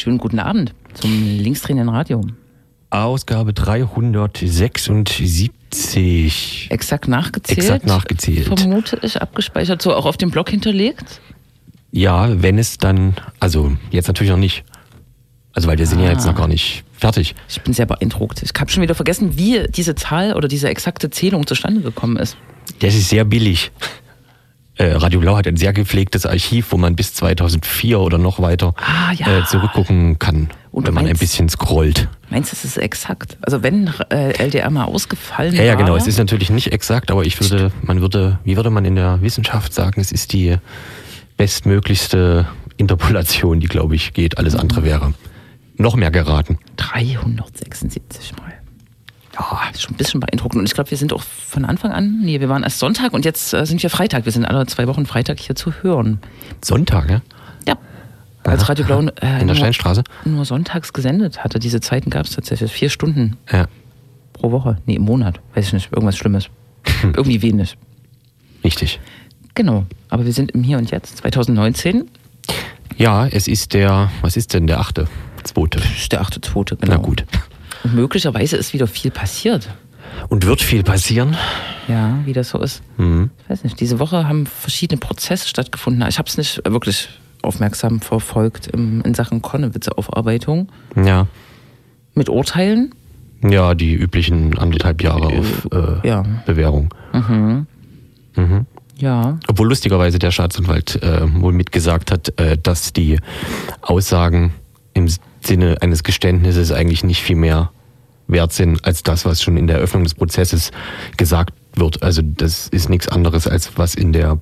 Schönen guten Abend zum linksdrehenden Radio. Ausgabe 376. Exakt nachgezählt. Exakt nachgezählt. Vermute ich, abgespeichert, so auch auf dem Blog hinterlegt. Ja, wenn es dann, also jetzt natürlich noch nicht. Also weil wir sind ja jetzt noch gar nicht fertig. Ich bin sehr beeindruckt. Ich habe schon wieder vergessen, wie diese Zahl oder diese exakte Zählung zustande gekommen ist. Das ist sehr billig. Äh, Radio Blau hat ein sehr gepflegtes Archiv, wo man bis 2004 oder noch weiter Ah, ja. äh, zurückgucken kann, Und wenn man ein meinst- bisschen scrollt. Meinst du, es ist exakt? Also wenn äh, LDR mal ausgefallen Ja, ja, genau. war, Es ist natürlich nicht exakt, aber ich würde, man würde, wie würde man in der Wissenschaft sagen, es ist die bestmöglichste Interpolation, die, glaube ich, geht. Alles Mhm. andere wäre noch mehr geraten. 376 Mal. Ja, das ist schon ein bisschen beeindruckend. Und ich glaube, wir sind auch von Anfang an, nee, wir waren erst Sonntag und jetzt äh, sind wir Freitag. Wir sind alle zwei Wochen Freitag hier zu hören. Sonntag, ja? Ja. Als Radio Blau äh, In der nur, Steinstraße? nur sonntags gesendet hatte. Diese Zeiten gab es tatsächlich. Vier Stunden Ja, pro Woche. Nee, im Monat. Weiß ich nicht. Irgendwas Schlimmes. Irgendwie wenig. richtig. Genau. Aber wir sind im Hier und Jetzt. 2019. Ja, es ist der, was ist denn der achte? Zweite. Der 8.2. Genau. Na gut. Und möglicherweise ist wieder viel passiert. Und wird viel passieren? Ja, wie das so ist. Mhm. Ich weiß nicht, diese Woche haben verschiedene Prozesse stattgefunden. Ich habe es nicht wirklich aufmerksam verfolgt in Sachen Konnewitze-Aufarbeitung. Ja. Mit Urteilen. Ja, die üblichen anderthalb Jahre auf äh, Ja. Bewährung. Mhm. Ja. Obwohl lustigerweise der Staatsanwalt äh, wohl mitgesagt hat, äh, dass die Aussagen im Sinne eines Geständnisses eigentlich nicht viel mehr wert sind als das, was schon in der Eröffnung des Prozesses gesagt wird. Also das ist nichts anderes als was in der,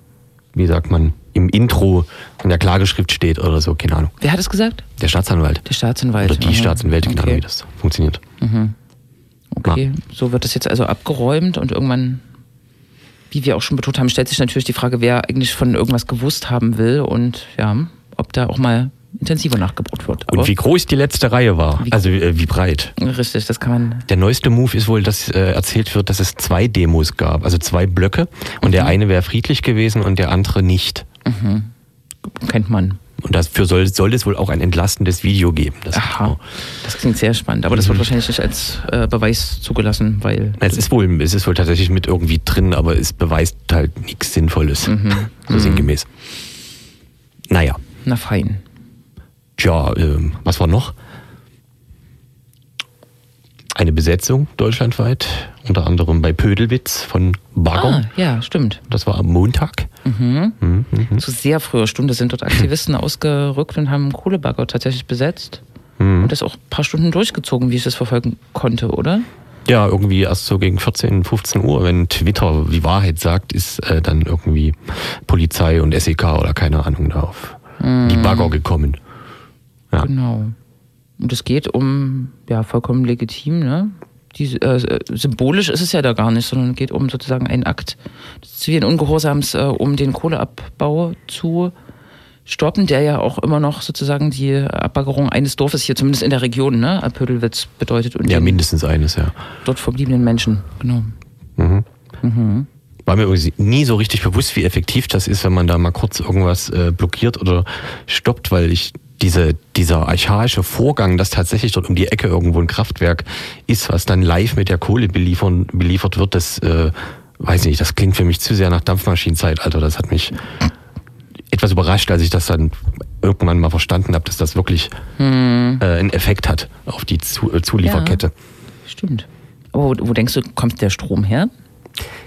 wie sagt man, im Intro in der Klageschrift steht oder so, keine Ahnung. Wer hat es gesagt? Der Staatsanwalt. Der Staatsanwalt. Oder die Aha. Staatsanwältin, keine okay. Ahnung, wie das funktioniert. Okay, so wird das jetzt also abgeräumt und irgendwann, wie wir auch schon betont haben, stellt sich natürlich die Frage, wer eigentlich von irgendwas gewusst haben will und ja, ob da auch mal intensiver nachgebohrt wird. Aber Und wie groß die letzte Reihe war, also äh, wie breit. richtig, das kann man. Der neueste Move ist wohl, dass äh, erzählt wird, dass es zwei Demos gab, also zwei Blöcke. Und Mhm. der eine wäre friedlich gewesen und der andere nicht. Kennt man. Und dafür soll, soll es wohl auch ein entlastendes Video geben. Das Aha, das klingt sehr spannend, aber das Mhm. wird wahrscheinlich nicht als äh, Beweis zugelassen, weil. Es ist wohl, es ist wohl tatsächlich mit irgendwie drin, aber es beweist halt nichts Sinnvolles. Mhm. So sinngemäß. Naja, Na fein. Tja, ähm, was war noch? Eine Besetzung deutschlandweit, unter anderem bei Pödelwitz von Bagger. Ah, ja, stimmt. Das war am Montag. Mhm, mhm. Zu sehr früher Stunde sind dort Aktivisten ausgerückt und haben Kohlebagger tatsächlich besetzt. Mhm. Und das auch ein paar Stunden durchgezogen, wie ich das verfolgen konnte, oder? Ja, irgendwie erst so gegen 14, 15 Uhr, wenn Twitter die Wahrheit sagt, ist äh, dann irgendwie Polizei und SEK oder keine Ahnung da auf die Bagger gekommen. Ja. Genau. Und es geht um, ja, vollkommen legitim, ne? Die, äh, symbolisch ist es ja da gar nicht, sondern es geht um sozusagen einen Akt des zivilen Ungehorsams, äh, um den Kohleabbau zu stoppen, der ja auch immer noch sozusagen die Abbaggerung eines Dorfes hier, zumindest in der Region, ne, Pödelwitz bedeutet und Ja, mindestens eines, ja. dort verbliebenen Menschen. Genau. War mir irgendwie nie so richtig bewusst, wie effektiv das ist, wenn man da mal kurz irgendwas äh, blockiert oder stoppt, weil ich diese, dieser archaische Vorgang, dass tatsächlich dort um die Ecke irgendwo ein Kraftwerk ist, was dann live mit der Kohle beliefern, beliefert wird, das äh, weiß nicht, das klingt für mich zu sehr nach Dampfmaschinenzeitalter. Das hat mich etwas überrascht, als ich das dann irgendwann mal verstanden habe, dass das wirklich äh, einen Effekt hat auf die Zu äh, Zulieferkette. Stimmt. Aber wo, wo denkst du, kommt der Strom her?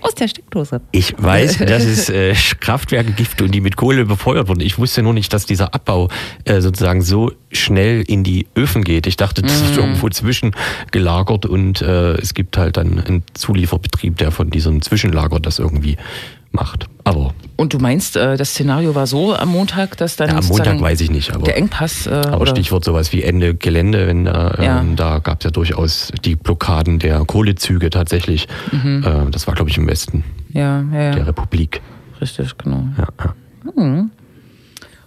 Aus der Steckdose. Ich weiß, dass es äh, Kraftwerke gibt und die mit Kohle befeuert wurden. Ich wusste nur nicht, dass dieser Abbau äh, sozusagen so schnell in die Öfen geht. Ich dachte, das ist irgendwo zwischen gelagert und äh, es gibt halt dann einen Zulieferbetrieb, der von diesem Zwischenlager das irgendwie macht. Aber Und du meinst, äh, das Szenario war so am Montag, dass dann ja, am Montag weiß ich nicht. Aber, der Engpass äh, aber Stichwort sowas wie Ende Gelände, wenn da, Ja. ähm, da gab es ja durchaus die Blockaden der Kohlezüge tatsächlich. Äh, das war, glaube ich, im Westen ja, ja, der Republik. richtig, genau. Ja, ja.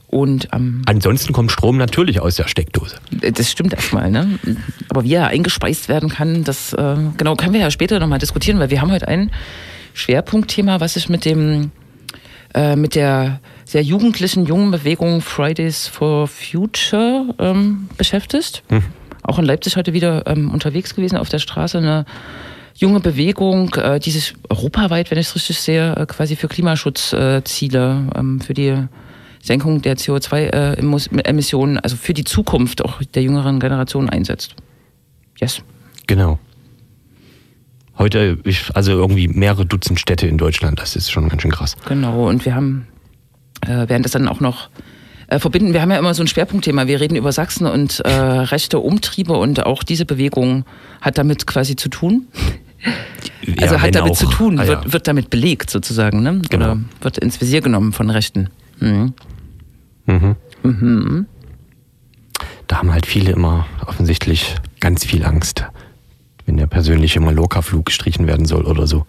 Und am Ansonsten kommt Strom natürlich aus der Steckdose. Das stimmt erstmal, ne? Aber wie er eingespeist werden kann, das äh, genau können wir ja später nochmal diskutieren, weil wir haben heute ein Schwerpunktthema, was sich mit dem äh, mit der sehr jugendlichen jungen Bewegung Fridays for Future ähm, beschäftigst. Mhm. Auch in Leipzig heute wieder ähm, unterwegs gewesen auf der Straße. Eine junge Bewegung, äh, die sich europaweit, wenn ich es richtig sehe, äh, quasi für Klimaschutzziele, ähm, für die Senkung der CO2-Emissionen, also für die Zukunft auch der jüngeren Generation einsetzt. Yes. Genau. Heute, also irgendwie mehrere Dutzend Städte in Deutschland, das ist schon ganz schön krass. Genau, und wir haben, äh, werden das dann auch noch äh, verbinden. Wir haben ja immer so ein Schwerpunktthema. Wir reden über Sachsen und äh, rechte Umtriebe und auch diese Bewegung hat damit quasi zu tun. also ja, hat damit auch, zu tun, ah, wird, wird, damit belegt sozusagen, ne? Genau. Oder wird ins Visier genommen von Rechten. Mhm. Mhm. Mhm. Da haben halt viele immer offensichtlich ganz viel Angst wenn der persönliche Mallorca-Flug gestrichen werden soll oder so.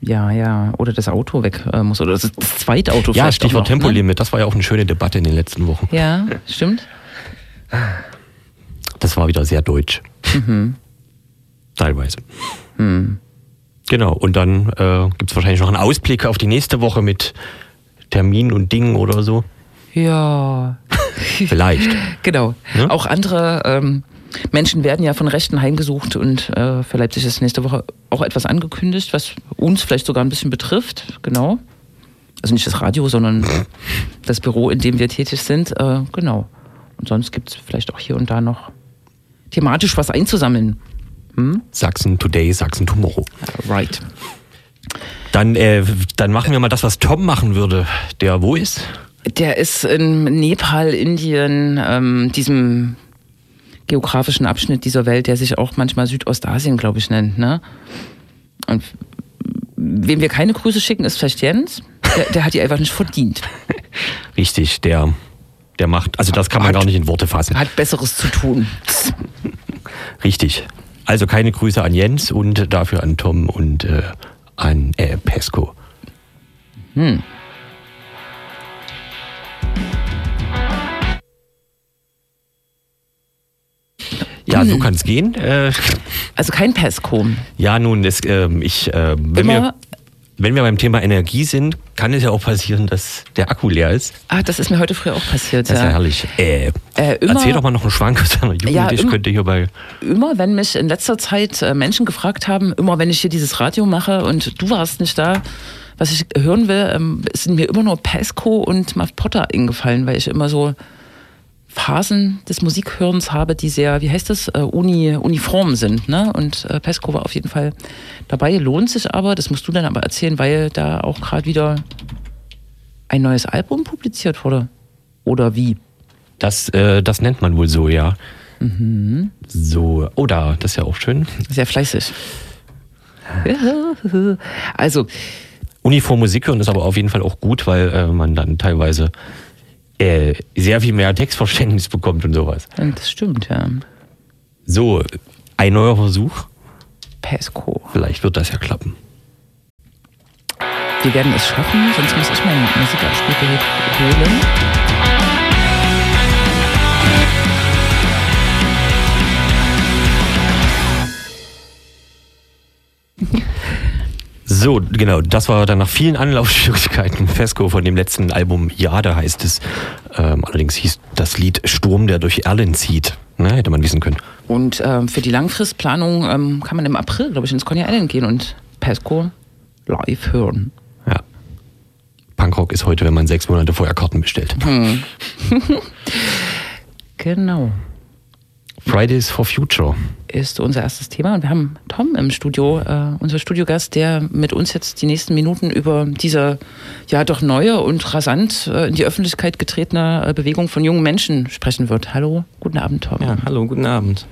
Ja, ja. Oder das Auto weg äh, muss. Oder das, das Zweitauto Ja, Stichwort noch, Tempolimit. Ne? Das war ja auch eine schöne Debatte in den letzten Wochen. Ja, stimmt. Das war wieder sehr deutsch. Mhm. Teilweise. Mhm. Genau. Und dann äh, gibt es wahrscheinlich noch einen Ausblick auf die nächste Woche mit Terminen und Dingen oder so. Ja. Vielleicht. genau. Ne? Auch andere. Ähm, Menschen werden ja von Rechten heimgesucht und äh, für Leipzig ist nächste Woche auch etwas angekündigt, was uns vielleicht sogar ein bisschen betrifft. Genau. Also nicht das Radio, sondern das Büro, in dem wir tätig sind. Äh, genau. Und sonst gibt es vielleicht auch hier und da noch thematisch was einzusammeln. Hm? Sachsen Today, Sachsen Tomorrow. Right. Dann, äh, dann machen wir mal das, was Tom machen würde. Der wo ist? Der ist in Nepal, Indien, ähm, diesem geografischen Abschnitt dieser Welt, der sich auch manchmal Südostasien, glaube ich, nennt. Ne? Und wem wir keine Grüße schicken, ist vielleicht Jens. Der, der hat die einfach nicht verdient. Richtig, der, der macht, also das kann man hat, gar nicht in Worte fassen. Hat Besseres zu tun. Richtig. Also keine Grüße an Jens und dafür an Tom und äh, an äh, Pesco. Hm. Ja, so hm. kann es gehen. Äh, also kein Pesco. Ja, nun, das, äh, ich, äh, wenn, wir, wenn wir beim Thema Energie sind, kann es ja auch passieren, dass der Akku leer ist. Ah, das ist mir heute früh auch passiert. Das ist ja, herrlich. Äh, äh, immer, erzähl doch mal noch einen Schwank aus deiner Jugend. Ja, ich könnte hierbei. Immer, wenn mich in letzter Zeit äh, Menschen gefragt haben, immer wenn ich hier dieses Radio mache und du warst nicht da, was ich hören will, ähm, sind mir immer nur Pesco und Muff Potter eingefallen, weil ich immer so Phasen des Musikhörens habe, die sehr, wie heißt das, äh, uni, uniform sind. Ne? Und äh, Pesco war auf jeden Fall dabei. Lohnt sich aber, das musst du dann aber erzählen, weil da auch gerade wieder ein neues Album publiziert wurde. Oder wie? Das, äh, das nennt man wohl so, ja. Mhm. So, oder, oh, das ist ja auch schön. Sehr fleißig. also. Uniform Musik hören ist aber auf jeden Fall auch gut, weil äh, man dann teilweise äh, sehr viel mehr Textverständnis bekommt und sowas. Das stimmt, ja. So, ein neuer Versuch. Pesco. Vielleicht wird das ja klappen. Wir werden es schaffen, sonst muss ich mein Musikabspielgerät holen. So, genau, das war dann nach vielen Anlaufschwierigkeiten Fesco von dem letzten Album Jade heißt es. Ähm, allerdings hieß das Lied Sturm, der durch Erlen zieht. Ne, hätte man wissen können. Und ähm, für die Langfristplanung ähm, kann man im April, glaube ich, ins Coney Island gehen und Pesco live hören. Ja. Punkrock ist heute, wenn man sechs Monate vorher Karten bestellt. Hm. genau. Fridays for Future ist unser erstes Thema und wir haben Tom im Studio, äh, unser Studiogast, der mit uns jetzt die nächsten Minuten über diese ja doch neue und rasant äh, in die Öffentlichkeit getretene äh, Bewegung von jungen Menschen sprechen wird. Hallo, guten Abend, Tom. Ja, hallo, guten Abend.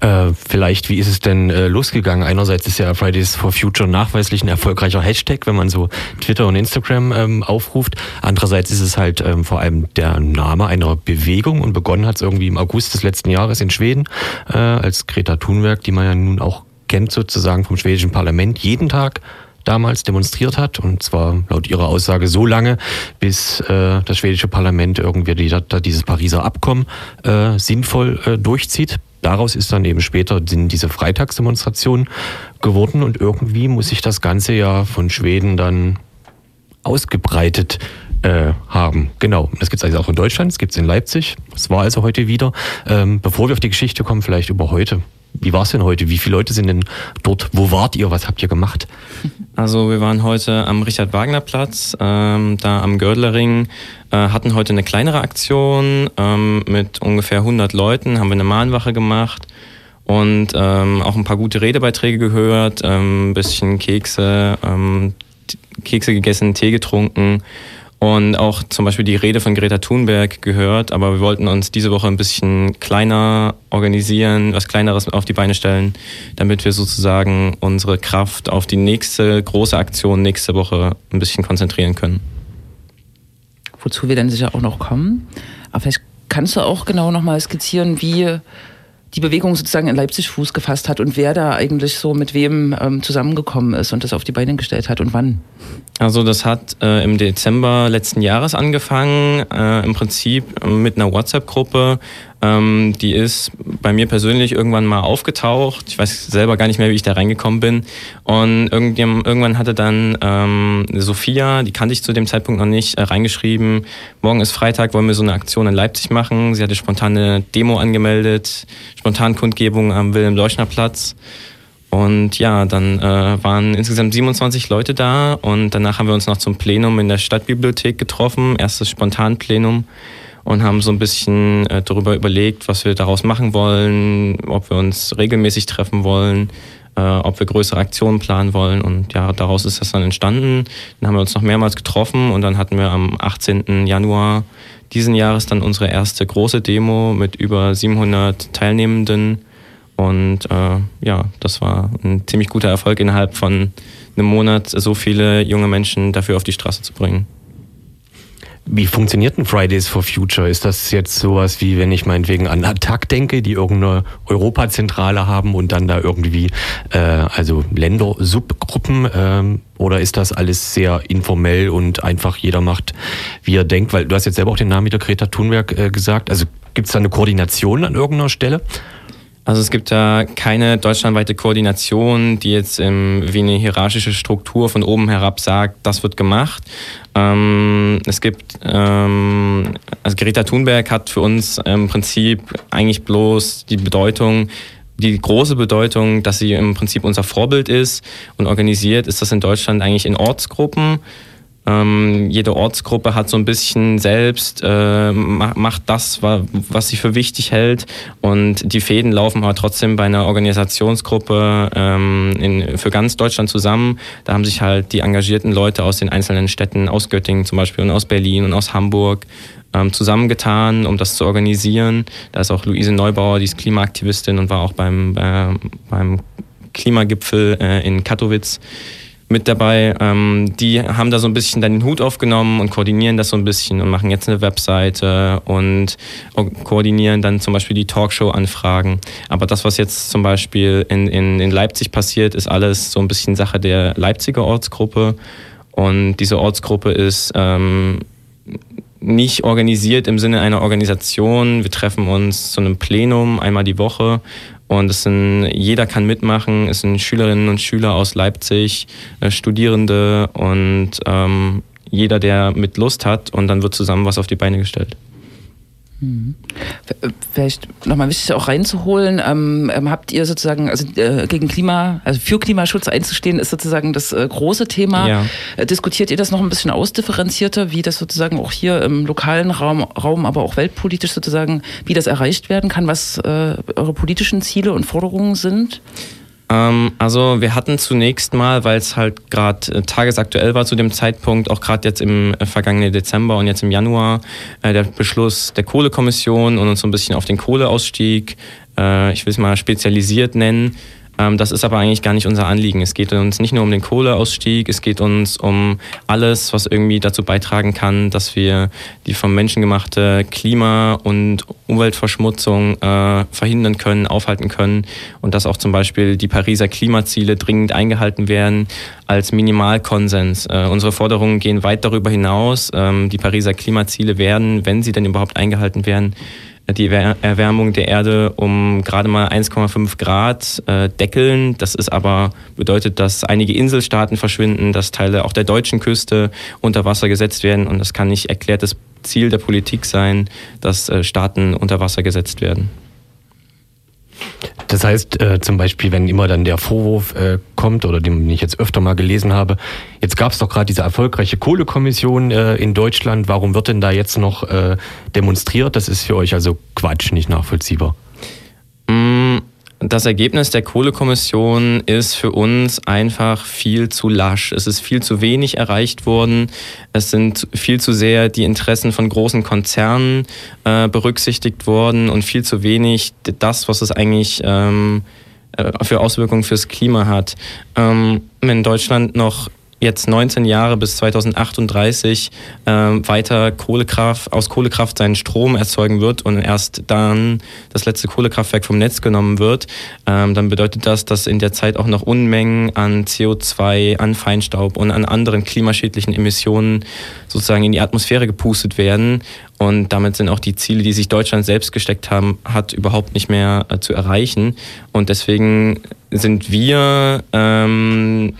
Äh, vielleicht, wie ist es denn äh, losgegangen? Einerseits ist ja Fridays for Future nachweislich ein erfolgreicher Hashtag, wenn man so Twitter und Instagram ähm, aufruft. Andererseits ist es halt ähm, vor allem der Name einer Bewegung und begonnen hat es irgendwie im August des letzten Jahres in Schweden äh, als Greta Thunberg, die man ja nun auch kennt sozusagen vom schwedischen Parlament, jeden Tag damals demonstriert hat und zwar laut ihrer Aussage so lange, bis äh, das schwedische Parlament irgendwie die, dieses Pariser Abkommen äh, sinnvoll äh, durchzieht daraus ist dann eben später diese Freitagsdemonstration geworden und irgendwie muss sich das Ganze ja von Schweden dann ausgebreitet äh, haben. Genau. Das gibt es also auch in Deutschland, es gibt es in Leipzig. Es war also heute wieder. Ähm, bevor wir auf die Geschichte kommen, vielleicht über heute. Wie war es denn heute? Wie viele Leute sind denn dort? Wo wart ihr? Was habt ihr gemacht? Also wir waren heute am Richard-Wagner-Platz, ähm, da am Gördlering, äh, hatten heute eine kleinere Aktion ähm, mit ungefähr 100 Leuten, haben wir eine Mahnwache gemacht und ähm, auch ein paar gute Redebeiträge gehört, ähm, ein bisschen Kekse, ähm, Kekse gegessen, Tee getrunken und auch zum Beispiel die Rede von Greta Thunberg gehört, aber wir wollten uns diese Woche ein bisschen kleiner organisieren, was Kleineres auf die Beine stellen, damit wir sozusagen unsere Kraft auf die nächste große Aktion nächste Woche ein bisschen konzentrieren können. Wozu wir dann sicher auch noch kommen. Aber vielleicht kannst du auch genau nochmal skizzieren, wie die Bewegung sozusagen in Leipzig Fuß gefasst hat und wer da eigentlich so mit wem ähm, zusammengekommen ist und das auf die Beine gestellt hat und wann. Also das hat äh, im Dezember letzten Jahres angefangen, äh, im Prinzip mit einer WhatsApp-Gruppe. Ähm, die ist bei mir persönlich irgendwann mal aufgetaucht. Ich weiß selber gar nicht mehr, wie ich da reingekommen bin. Und irgendwann hatte dann ähm, Sophia, die kannte ich zu dem Zeitpunkt noch nicht, äh, reingeschrieben, morgen ist Freitag, wollen wir so eine Aktion in Leipzig machen. Sie hatte spontane Demo angemeldet, spontan Kundgebung am Wilhelm-Leuschner-Platz. Und ja, dann äh, waren insgesamt 27 Leute da und danach haben wir uns noch zum Plenum in der Stadtbibliothek getroffen, erstes Spontanplenum und haben so ein bisschen äh, darüber überlegt, was wir daraus machen wollen, ob wir uns regelmäßig treffen wollen, äh, ob wir größere Aktionen planen wollen und ja, daraus ist das dann entstanden. Dann haben wir uns noch mehrmals getroffen und dann hatten wir am 18. Januar diesen Jahres dann unsere erste große Demo mit über 700 Teilnehmenden und äh, ja, das war ein ziemlich guter Erfolg, innerhalb von einem Monat so viele junge Menschen dafür auf die Straße zu bringen. Wie funktioniert ein Fridays for Future? Ist das jetzt sowas wie, wenn ich meinetwegen an Attac denke, die irgendeine Europazentrale haben und dann da irgendwie, äh, also Länder, Subgruppen, ähm, oder ist das alles sehr informell und einfach jeder macht, wie er denkt? Weil du hast jetzt selber auch den Namen wieder Greta Thunberg äh, gesagt. Also gibt es da eine Koordination an irgendeiner Stelle? Also es gibt da keine deutschlandweite Koordination, die jetzt ähm, wie eine hierarchische Struktur von oben herab sagt, das wird gemacht. Ähm, es gibt, ähm, also Greta Thunberg hat für uns im Prinzip eigentlich bloß die Bedeutung, die große Bedeutung, dass sie im Prinzip unser Vorbild ist und organisiert ist das in Deutschland eigentlich in Ortsgruppen. Ähm, jede Ortsgruppe hat so ein bisschen selbst, äh, macht das, was sie für wichtig hält. Und die Fäden laufen aber trotzdem bei einer Organisationsgruppe ähm, in, für ganz Deutschland zusammen. Da haben sich halt die engagierten Leute aus den einzelnen Städten, aus Göttingen zum Beispiel und aus Berlin und aus Hamburg, ähm, zusammengetan, um das zu organisieren. Da ist auch Luise Neubauer, die ist Klimaaktivistin und war auch beim, äh, beim Klimagipfel äh, in Katowice mit dabei. Ähm, die haben da so ein bisschen dann den Hut aufgenommen und koordinieren das so ein bisschen und machen jetzt eine Webseite und koordinieren dann zum Beispiel die Talkshow-Anfragen. Aber das, was jetzt zum Beispiel in, in, in Leipzig passiert, ist alles so ein bisschen Sache der Leipziger Ortsgruppe. Und diese Ortsgruppe ist ähm, nicht organisiert im Sinne einer Organisation. Wir treffen uns zu einem Plenum einmal die Woche und es sind, jeder kann mitmachen. Es sind Schülerinnen und Schüler aus Leipzig, äh, Studierende und ähm, jeder, der mit Lust hat und dann wird zusammen was auf die Beine gestellt. Mhm. Vielleicht nochmal wichtig auch reinzuholen, ähm, ähm, habt ihr sozusagen, also äh, gegen Klima, also für Klimaschutz einzustehen, ist sozusagen das äh, große Thema. Ja. Äh, diskutiert ihr das noch ein bisschen ausdifferenzierter, wie das sozusagen auch hier im lokalen Raum, Raum aber auch weltpolitisch sozusagen, wie das erreicht werden kann, was äh, eure politischen Ziele und Forderungen sind? Ähm, also wir hatten zunächst mal, weil es halt gerade äh, tagesaktuell war zu dem Zeitpunkt, auch gerade jetzt im äh, vergangenen Dezember und jetzt im Januar, äh, der Beschluss der Kohlekommission und uns so ein bisschen auf den Kohleausstieg, äh, ich will es mal spezialisiert nennen, das ist aber eigentlich gar nicht unser Anliegen. Es geht uns nicht nur um den Kohleausstieg, es geht uns um alles, was irgendwie dazu beitragen kann, dass wir die vom Menschen gemachte Klima- und Umweltverschmutzung äh, verhindern können, aufhalten können und dass auch zum Beispiel die Pariser Klimaziele dringend eingehalten werden als Minimalkonsens. Äh, unsere Forderungen gehen weit darüber hinaus. Ähm, die Pariser Klimaziele werden, wenn sie denn überhaupt eingehalten werden, die Erwärmung der Erde um gerade mal 1,5 Grad äh, deckeln. Das ist aber bedeutet, dass einige Inselstaaten verschwinden, dass Teile auch der deutschen Küste unter Wasser gesetzt werden und das kann nicht erklärtes Ziel der Politik sein, dass äh, Staaten unter Wasser gesetzt werden. Das heißt, äh, zum Beispiel, wenn immer dann der Vorwurf äh, kommt, oder den ich jetzt öfter mal gelesen habe, jetzt gab es doch gerade diese erfolgreiche Kohlekommission äh, in Deutschland, warum wird denn da jetzt noch äh, demonstriert? Das ist für euch also Quatsch, nicht nachvollziehbar. Mm, das Ergebnis der Kohlekommission ist für uns einfach viel zu lasch. Es ist viel zu wenig erreicht worden. Es sind viel zu sehr die Interessen von großen Konzernen äh, berücksichtigt worden und viel zu wenig das, was es eigentlich ähm, äh, für Auswirkungen fürs Klima hat. Ähm, wenn Deutschland noch jetzt 19 Jahre bis 2038 äh, weiter Kohlekraft, aus Kohlekraft seinen Strom erzeugen wird und erst dann das letzte Kohlekraftwerk vom Netz genommen wird, ähm, dann bedeutet das, dass in der Zeit auch noch Unmengen an CO2, an Feinstaub und an anderen klimaschädlichen Emissionen sozusagen in die Atmosphäre gepustet werden. Und damit sind auch die Ziele, die sich Deutschland selbst gesteckt haben, hat überhaupt nicht mehr äh, zu erreichen. Und deswegen sind wir ähm,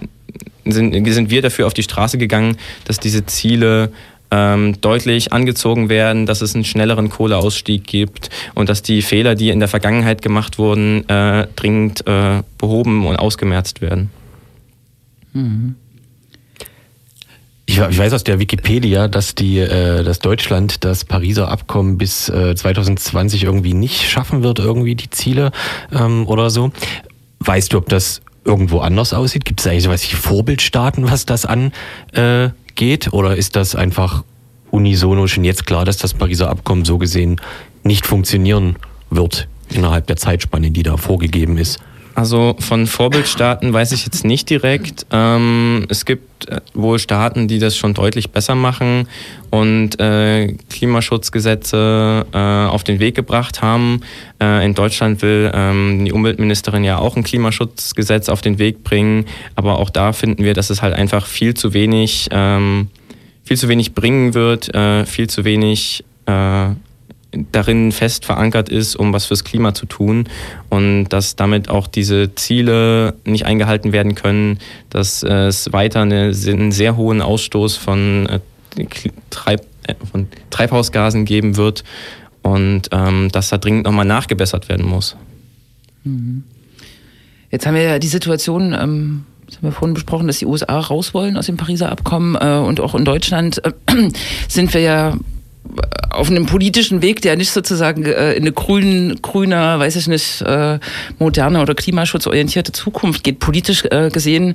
sind, sind wir dafür auf die Straße gegangen, dass diese Ziele ähm, deutlich angezogen werden, dass es einen schnelleren Kohleausstieg gibt und dass die Fehler, die in der Vergangenheit gemacht wurden, äh, dringend äh, behoben und ausgemerzt werden. Mhm. Ich, weiß aus der Wikipedia, dass die, äh, dass Deutschland das Pariser Abkommen bis äh, 2020 irgendwie nicht schaffen wird, irgendwie die Ziele ähm, oder so. Weißt du, ob das irgendwo anders aussieht? Gibt es eigentlich sowas wie Vorbildstaaten, was das angeht? Oder ist das einfach unisono schon jetzt klar, dass das Pariser Abkommen so gesehen nicht funktionieren wird innerhalb der Zeitspanne, die da vorgegeben ist? Also von Vorbildstaaten weiß ich jetzt nicht direkt. Ähm, es gibt äh, wohl Staaten, die das schon deutlich besser machen und äh, Klimaschutzgesetze äh, auf den Weg gebracht haben. Äh, in Deutschland will ähm, die Umweltministerin ja auch ein Klimaschutzgesetz auf den Weg bringen, aber auch da finden wir, dass es halt einfach viel zu wenig, ähm, viel zu wenig bringen wird, äh, viel zu wenig äh, darin fest verankert ist, um was fürs Klima zu tun und dass damit auch diese Ziele nicht eingehalten werden können, dass es weiter eine, einen sehr hohen Ausstoß von, äh, Treib, äh, von Treibhausgasen geben wird und ähm, dass da dringend nochmal nachgebessert werden muss. Mhm. Jetzt haben wir ja die Situation, ähm, das haben wir vorhin besprochen, dass die USA raus wollen aus dem Pariser Abkommen äh, und auch in Deutschland äh, sind wir ja auf einem politischen Weg, der nicht sozusagen äh, in eine grün, grüner, weiß ich nicht, äh, moderne oder klimaschutzorientierte Zukunft geht, politisch äh, gesehen.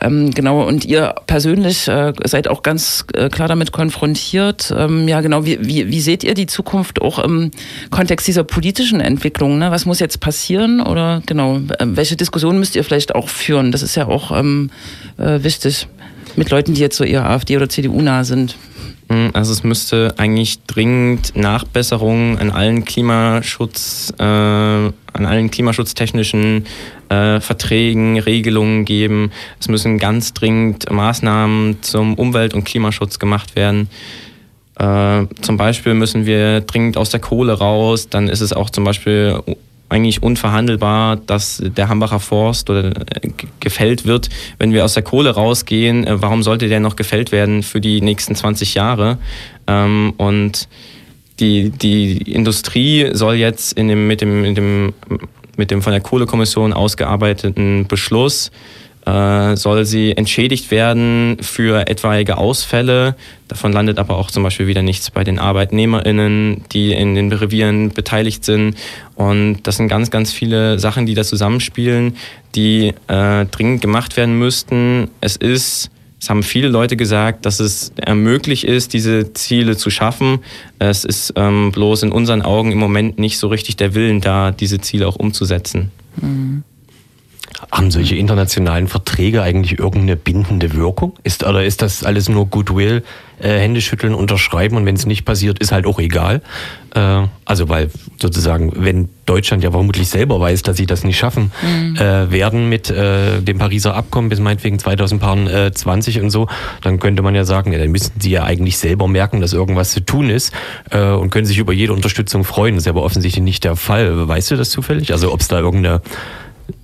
Ähm, genau, und ihr persönlich äh, seid auch ganz äh, klar damit konfrontiert. Ähm, ja, genau, wie, wie, wie seht ihr die Zukunft auch im Kontext dieser politischen Entwicklung? Ne? Was muss jetzt passieren? Oder genau, äh, welche Diskussion müsst ihr vielleicht auch führen? Das ist ja auch ähm, äh, wichtig mit Leuten, die jetzt so eher AfD oder CDU nah sind. Hm, also es müsste eigentlich dringend Nachbesserungen an allen Klimaschutz, äh, an allen klimaschutztechnischen äh, Verträgen, Regelungen geben. Es müssen ganz dringend Maßnahmen zum Umwelt- und Klimaschutz gemacht werden. Äh, zum Beispiel müssen wir dringend aus der Kohle raus. Dann ist es auch zum Beispiel eigentlich unverhandelbar, dass der Hambacher Forst oder äh, gefällt wird, wenn wir aus der Kohle rausgehen. Äh, warum sollte der noch gefällt werden für die nächsten 20 Jahre? Ähm, und die, die Industrie soll jetzt in dem, mit, dem, mit, dem, mit dem von der Kohlekommission ausgearbeiteten Beschluss soll sie entschädigt werden für etwaige Ausfälle. Davon landet aber auch zum Beispiel wieder nichts bei den ArbeitnehmerInnen, die in den Revieren beteiligt sind. Und das sind ganz, ganz viele Sachen, die da zusammenspielen, die äh, dringend gemacht werden müssten. Es ist es haben viele Leute gesagt, dass es möglich ist, diese Ziele zu schaffen. Es ist ähm, bloß in unseren Augen im Moment nicht so richtig der Willen da, diese Ziele auch umzusetzen. Mhm. Haben solche internationalen Verträge eigentlich irgendeine bindende Wirkung? Ist, oder ist das alles nur Goodwill, äh, Hände schütteln, unterschreiben und wenn es nicht passiert, ist halt auch egal? Äh, also weil sozusagen, wenn Deutschland ja vermutlich selber weiß, dass sie das nicht schaffen mhm. äh, werden mit äh, dem Pariser Abkommen bis meinetwegen 2020 und so, dann könnte man ja sagen, ja, dann müssten sie ja eigentlich selber merken, dass irgendwas zu tun ist äh, und können sich über jede Unterstützung freuen. Das ist aber offensichtlich nicht der Fall. Weißt du das zufällig? Also ob es da irgendeine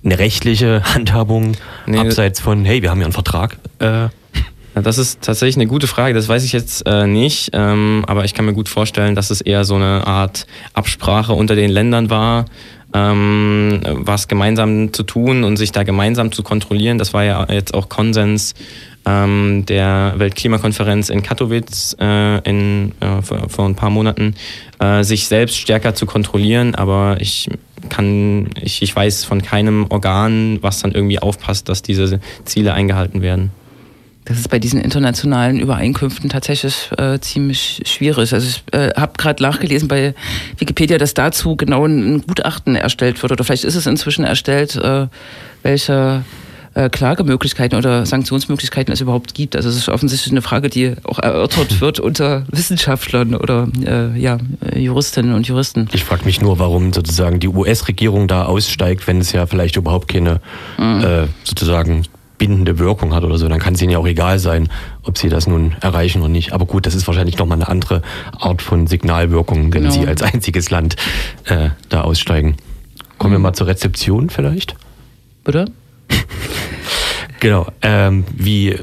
eine rechtliche Handhabung nee, abseits von, hey, wir haben ja einen Vertrag? Äh. Das ist tatsächlich eine gute Frage. Das weiß ich jetzt äh, nicht, ähm, aber ich kann mir gut vorstellen, dass es eher so eine Art Absprache unter den Ländern war, ähm, was gemeinsam zu tun und sich da gemeinsam zu kontrollieren. Das war ja jetzt auch Konsens ähm, der Weltklimakonferenz in Katowice äh, in, äh, vor, vor, ein paar Monaten, äh, sich selbst stärker zu kontrollieren. Aber ich kann, ich, ich weiß von keinem Organ, was dann irgendwie aufpasst, dass diese Ziele eingehalten werden. Das ist bei diesen internationalen Übereinkünften tatsächlich äh, ziemlich schwierig. Also ich äh, habe gerade nachgelesen bei Wikipedia, dass dazu genau ein Gutachten erstellt wird oder vielleicht ist es inzwischen erstellt, äh, welche äh, Klagemöglichkeiten oder Sanktionsmöglichkeiten es überhaupt gibt. Also es ist offensichtlich eine Frage, die auch erörtert wird unter Wissenschaftlern oder äh, ja, Juristinnen und Juristen. Ich frage mich nur, warum sozusagen die US-Regierung da aussteigt, wenn es ja vielleicht überhaupt keine mhm. äh, sozusagen bindende Wirkung hat oder so, dann kann es ihnen ja auch egal sein, ob sie das nun erreichen oder nicht. Aber gut, das ist wahrscheinlich nochmal eine andere Art von Signalwirkung, wenn genau. sie als einziges Land äh, da aussteigen. Kommen mhm. wir mal zur Rezeption vielleicht. Bitte? genau. Ähm, wie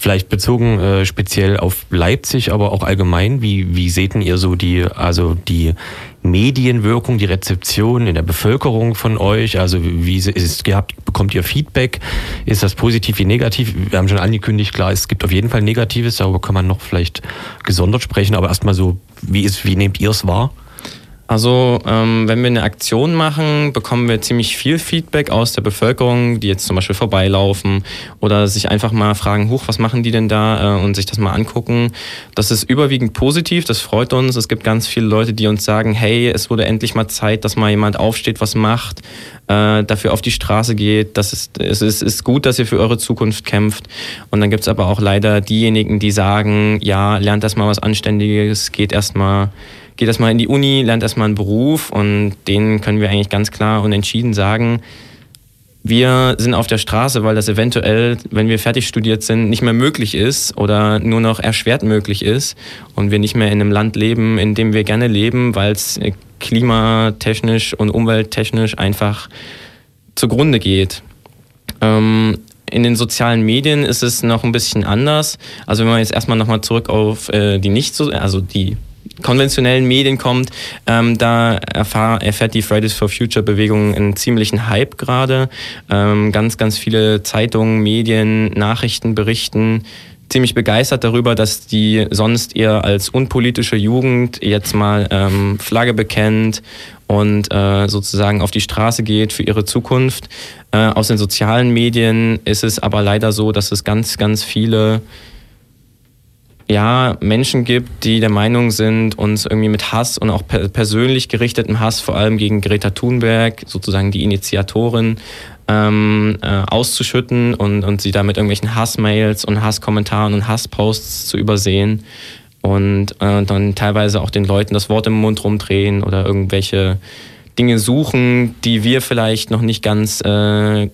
vielleicht bezogen äh, speziell auf Leipzig, aber auch allgemein, wie, wie seht ihr so die, also die Medienwirkung, die Rezeption in der Bevölkerung von euch? Also wie ist gehabt? Bekommt ihr Feedback? Ist das positiv wie negativ? Wir haben schon angekündigt, klar, es gibt auf jeden Fall Negatives, darüber kann man noch vielleicht gesondert sprechen, aber erstmal so, wie ist, wie nehmt ihr es wahr? Also ähm, wenn wir eine Aktion machen, bekommen wir ziemlich viel Feedback aus der Bevölkerung, die jetzt zum Beispiel vorbeilaufen oder sich einfach mal fragen, huch, was machen die denn da äh, und sich das mal angucken. Das ist überwiegend positiv, das freut uns. Es gibt ganz viele Leute, die uns sagen, hey, es wurde endlich mal Zeit, dass mal jemand aufsteht, was macht, äh, dafür auf die Straße geht. Das ist, es ist, ist gut, dass ihr für eure Zukunft kämpft. Und dann gibt es aber auch leider diejenigen, die sagen, ja, lernt erstmal was Anständiges, geht erstmal geht erstmal in die Uni, lernt erstmal einen Beruf und denen können wir eigentlich ganz klar und entschieden sagen, wir sind auf der Straße, weil das eventuell, wenn wir fertig studiert sind, nicht mehr möglich ist oder nur noch erschwert möglich ist und wir nicht mehr in einem Land leben, in dem wir gerne leben, weil es klimatechnisch und umwelttechnisch einfach zugrunde geht. Ähm, in den sozialen Medien ist es noch ein bisschen anders. Also wenn man jetzt erstmal nochmal zurück auf äh, die nicht so, also die konventionellen Medien kommt, ähm, da erfahr, erfährt die Fridays for Future Bewegung einen ziemlichen Hype gerade. Ähm, ganz, ganz viele Zeitungen, Medien, Nachrichten berichten ziemlich begeistert darüber, dass die sonst eher als unpolitische Jugend jetzt mal ähm, Flagge bekennt und äh, sozusagen auf die Straße geht für ihre Zukunft. Äh, aus den sozialen Medien ist es aber leider so, dass es ganz, ganz viele ja, Menschen gibt, die der Meinung sind, uns irgendwie mit Hass und auch per persönlich gerichtetem Hass, vor allem gegen Greta Thunberg, sozusagen die Initiatorin, ähm, äh, auszuschütten und, und sie damit irgendwelchen Hassmails und Hasskommentaren und Hassposts zu übersehen und äh, dann teilweise auch den Leuten das Wort im Mund rumdrehen oder irgendwelche Dinge suchen, die wir vielleicht noch nicht ganz äh,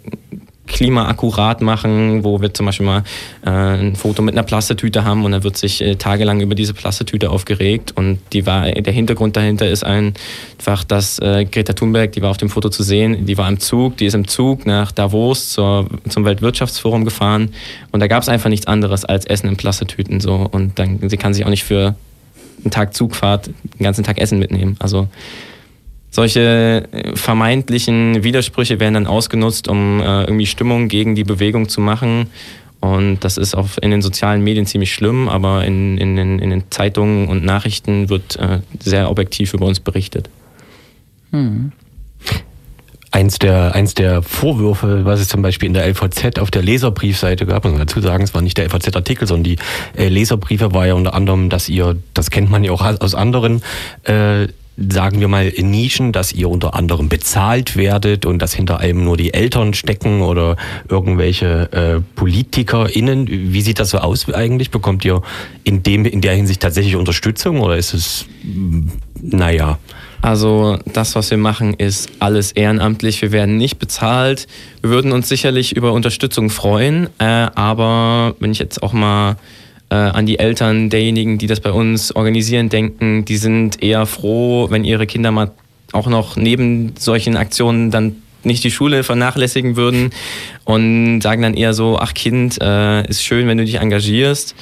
klimaakkurat machen, wo wir zum Beispiel mal äh, ein Foto mit einer Plastetüte haben und dann wird sich äh, tagelang über diese Plastetüte aufgeregt und die war, der Hintergrund dahinter ist einfach, dass äh, Greta Thunberg, die war auf dem Foto zu sehen, die war im Zug, die ist im Zug nach Davos zur, zum Weltwirtschaftsforum gefahren und da gab es einfach nichts anderes als Essen in Plastetüten so und dann sie kann sich auch nicht für einen Tag Zugfahrt den ganzen Tag Essen mitnehmen. Also solche äh, vermeintlichen Widersprüche werden dann ausgenutzt, um äh, irgendwie Stimmung gegen die Bewegung zu machen. Und das ist auch in den sozialen Medien ziemlich schlimm, aber in, in, in, in den Zeitungen und Nachrichten wird äh, sehr objektiv über uns berichtet. Hm. Eins der, eins der Vorwürfe, was es zum Beispiel in der LVZ auf der Leserbriefseite gab, muss man dazu sagen, es war nicht der LVZ-Artikel, sondern die äh, Leserbriefe war ja unter anderem, dass ihr, das kennt man ja auch aus anderen äh, sagen wir mal, Nischen, dass ihr unter anderem bezahlt werdet und dass hinter einem nur die Eltern stecken oder irgendwelche äh, PolitikerInnen? Wie sieht das so aus eigentlich? Bekommt ihr in, dem, in der Hinsicht tatsächlich Unterstützung oder ist es, mm, naja? Also das, was wir machen, ist alles ehrenamtlich. Wir werden nicht bezahlt. Wir würden uns sicherlich über Unterstützung freuen, äh, aber wenn ich jetzt auch mal äh, an die Eltern derjenigen, die das bei uns organisieren, denken, die sind eher froh, wenn ihre Kinder mal auch noch neben solchen Aktionen dann nicht die Schule vernachlässigen würden und sagen dann eher so, ach Kind, äh, ist schön, wenn du dich engagierst,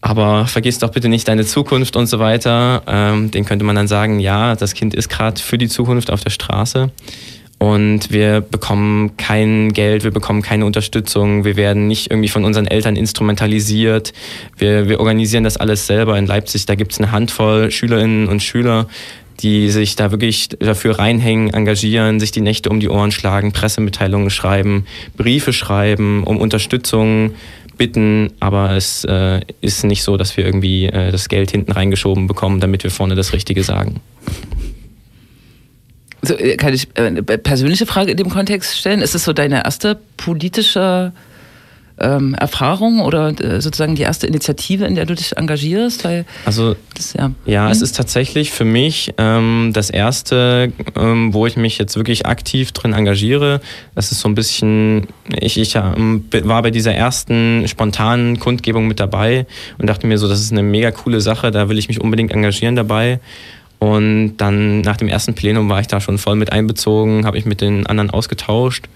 aber vergiss doch bitte nicht deine Zukunft und so weiter. Ähm, den könnte man dann sagen, ja, das Kind ist gerade für die Zukunft auf der Straße und wir bekommen kein Geld, wir bekommen keine Unterstützung, wir werden nicht irgendwie von unseren Eltern instrumentalisiert. Wir, wir organisieren das alles selber in Leipzig. Da gibt es eine Handvoll Schülerinnen und Schüler, die sich da wirklich dafür reinhängen, engagieren, sich die Nächte um die Ohren schlagen, Pressemitteilungen schreiben, Briefe schreiben, um Unterstützung bitten, aber es äh, ist nicht so, dass wir irgendwie äh, das Geld hinten reingeschoben bekommen, damit wir vorne das Richtige sagen. So, äh, kann ich äh, eine persönliche Frage in dem Kontext stellen? Ist es so deine erste politische ähm, Erfahrung oder äh, sozusagen die erste Initiative, in der du dich engagierst? Weil also das, ja, ja hm? es ist tatsächlich für mich ähm, das erste, ähm, wo ich mich jetzt wirklich aktiv drin engagiere. Das ist so ein bisschen, ich, ich ähm, war bei dieser ersten spontanen Kundgebung mit dabei und dachte mir so, das ist eine mega coole Sache, da will ich mich unbedingt engagieren dabei. Und dann nach dem ersten Plenum war ich da schon voll mit einbezogen, habe ich mit den anderen ausgetauscht.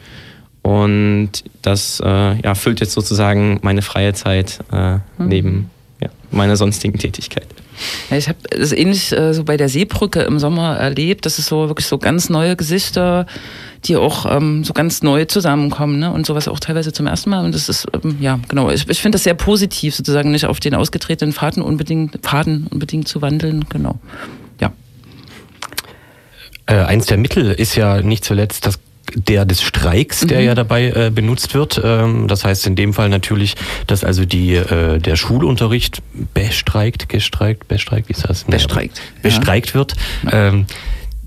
Und das äh, ja, füllt jetzt sozusagen meine freie Zeit äh, mhm. neben ja, meiner sonstigen Tätigkeit. Ich habe es ähnlich äh, so bei der Seebrücke im Sommer erlebt. Das ist so wirklich so ganz neue Gesichter, die auch ähm, so ganz neu zusammenkommen ne? und sowas auch teilweise zum ersten Mal. Und das ist, ähm, ja, genau. Ich, ich finde das sehr positiv, sozusagen nicht auf den ausgetretenen Faden unbedingt, Faden unbedingt zu wandeln. Genau. Äh, eins der Mittel ist ja nicht zuletzt das der des Streiks, der mhm. ja dabei äh, benutzt wird. Ähm, das heißt in dem Fall natürlich, dass also die äh, der Schulunterricht bestreikt, gestreikt, bestreikt, wie ist das? Bestreikt. Bestreikt ja. wird. Ähm,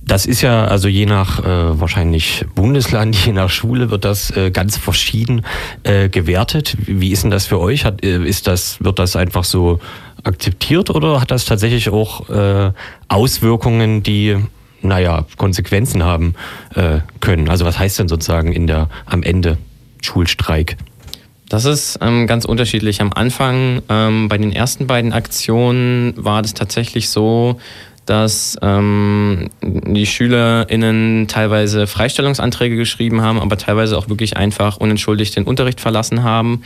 das ist ja also je nach äh, wahrscheinlich Bundesland, je nach Schule wird das äh, ganz verschieden äh, gewertet. Wie ist denn das für euch? Hat, äh, ist das wird das einfach so akzeptiert oder hat das tatsächlich auch äh, Auswirkungen, die naja, Konsequenzen haben äh, können. Also was heißt denn sozusagen in der am Ende Schulstreik? Das ist ähm, ganz unterschiedlich. Am Anfang ähm, bei den ersten beiden Aktionen war das tatsächlich so, dass ähm, die SchülerInnen teilweise Freistellungsanträge geschrieben haben, aber teilweise auch wirklich einfach unentschuldigt den Unterricht verlassen haben.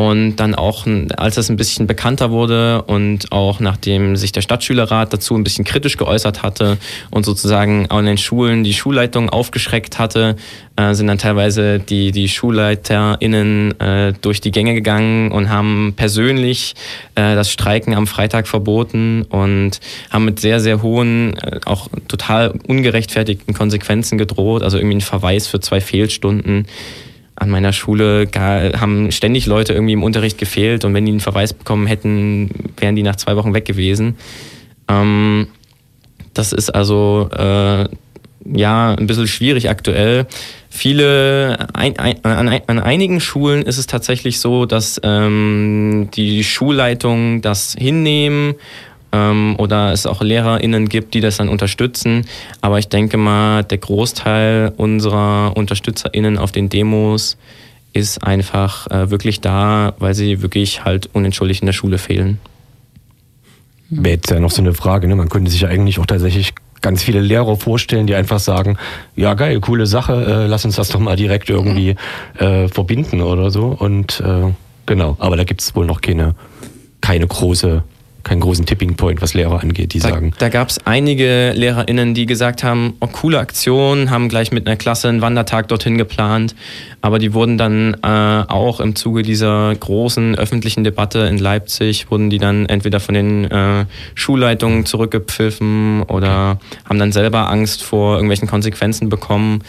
Und dann auch, als das ein bisschen bekannter wurde und auch nachdem sich der Stadtschülerrat dazu ein bisschen kritisch geäußert hatte und sozusagen in den Schulen die Schulleitung aufgeschreckt hatte, äh, sind dann teilweise die, die SchulleiterInnen äh, durch die Gänge gegangen und haben persönlich äh, das Streiken am Freitag verboten und haben mit sehr, sehr hohen, äh, auch total ungerechtfertigten Konsequenzen gedroht, also irgendwie ein Verweis für zwei Fehlstunden an meiner Schule haben ständig Leute irgendwie im Unterricht gefehlt und wenn die einen Verweis bekommen hätten, wären die nach zwei Wochen weg gewesen. Ähm, das ist also äh, ja ein bisschen schwierig aktuell. Viele, ein, ein, an, an, einigen Schulen ist es tatsächlich so, dass ähm, die Schulleitung das hinnehmen ähm, oder es auch LehrerInnen gibt, die das dann unterstützen. Aber ich denke mal, der Großteil unserer UnterstützerInnen auf den Demos ist einfach äh, wirklich da, weil sie wirklich halt unentschuldigt in der Schule fehlen. Wäre jetzt ja noch so eine Frage, ne? man könnte sich ja eigentlich auch tatsächlich ganz viele Lehrer vorstellen, die einfach sagen, ja geil, coole Sache, äh, lass uns das doch mal direkt irgendwie äh, verbinden oder so. Und äh, genau, aber da gibt es wohl noch keine, keine große keinen großen Tipping Point, was Lehrer angeht, die da, sagen. Da gab es einige LehrerInnen, die gesagt haben, oh, coole Aktion, haben gleich mit einer Klasse einen Wandertag dorthin geplant, aber die wurden dann äh, auch im Zuge dieser großen öffentlichen Debatte in Leipzig, wurden die dann entweder von den äh, Schulleitungen zurückgepfiffen oder haben dann selber Angst vor irgendwelchen Konsequenzen bekommen.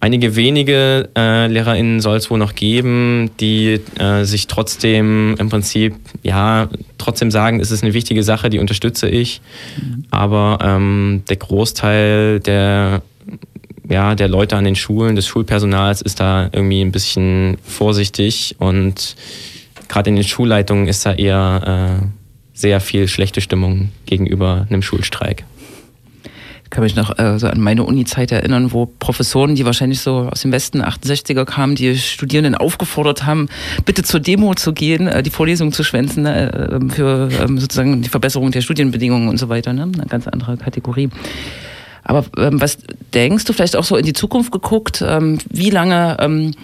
Einige wenige äh, LehrerInnen soll es wohl noch geben, die äh, sich trotzdem im Prinzip, ja, trotzdem sagen, es ist eine wichtige Sache, die unterstütze ich. Mhm. Aber ähm, der Großteil der, ja, der Leute an den Schulen, des Schulpersonals ist da irgendwie ein bisschen vorsichtig und gerade in den Schulleitungen ist da eher äh, sehr viel schlechte Stimmung gegenüber einem Schulstreik kann mich noch äh, so an meine Uni-Zeit erinnern, wo Professoren, die wahrscheinlich so aus dem Westen 68er kamen, die Studierenden aufgefordert haben, bitte zur Demo zu gehen, äh, die Vorlesung zu schwänzen äh, ähm, für ähm, sozusagen die Verbesserung der Studienbedingungen und so weiter. Ne? Eine ganz andere Kategorie. Aber ähm, was denkst du, vielleicht auch so in die Zukunft geguckt, ähm, wie lange ähm,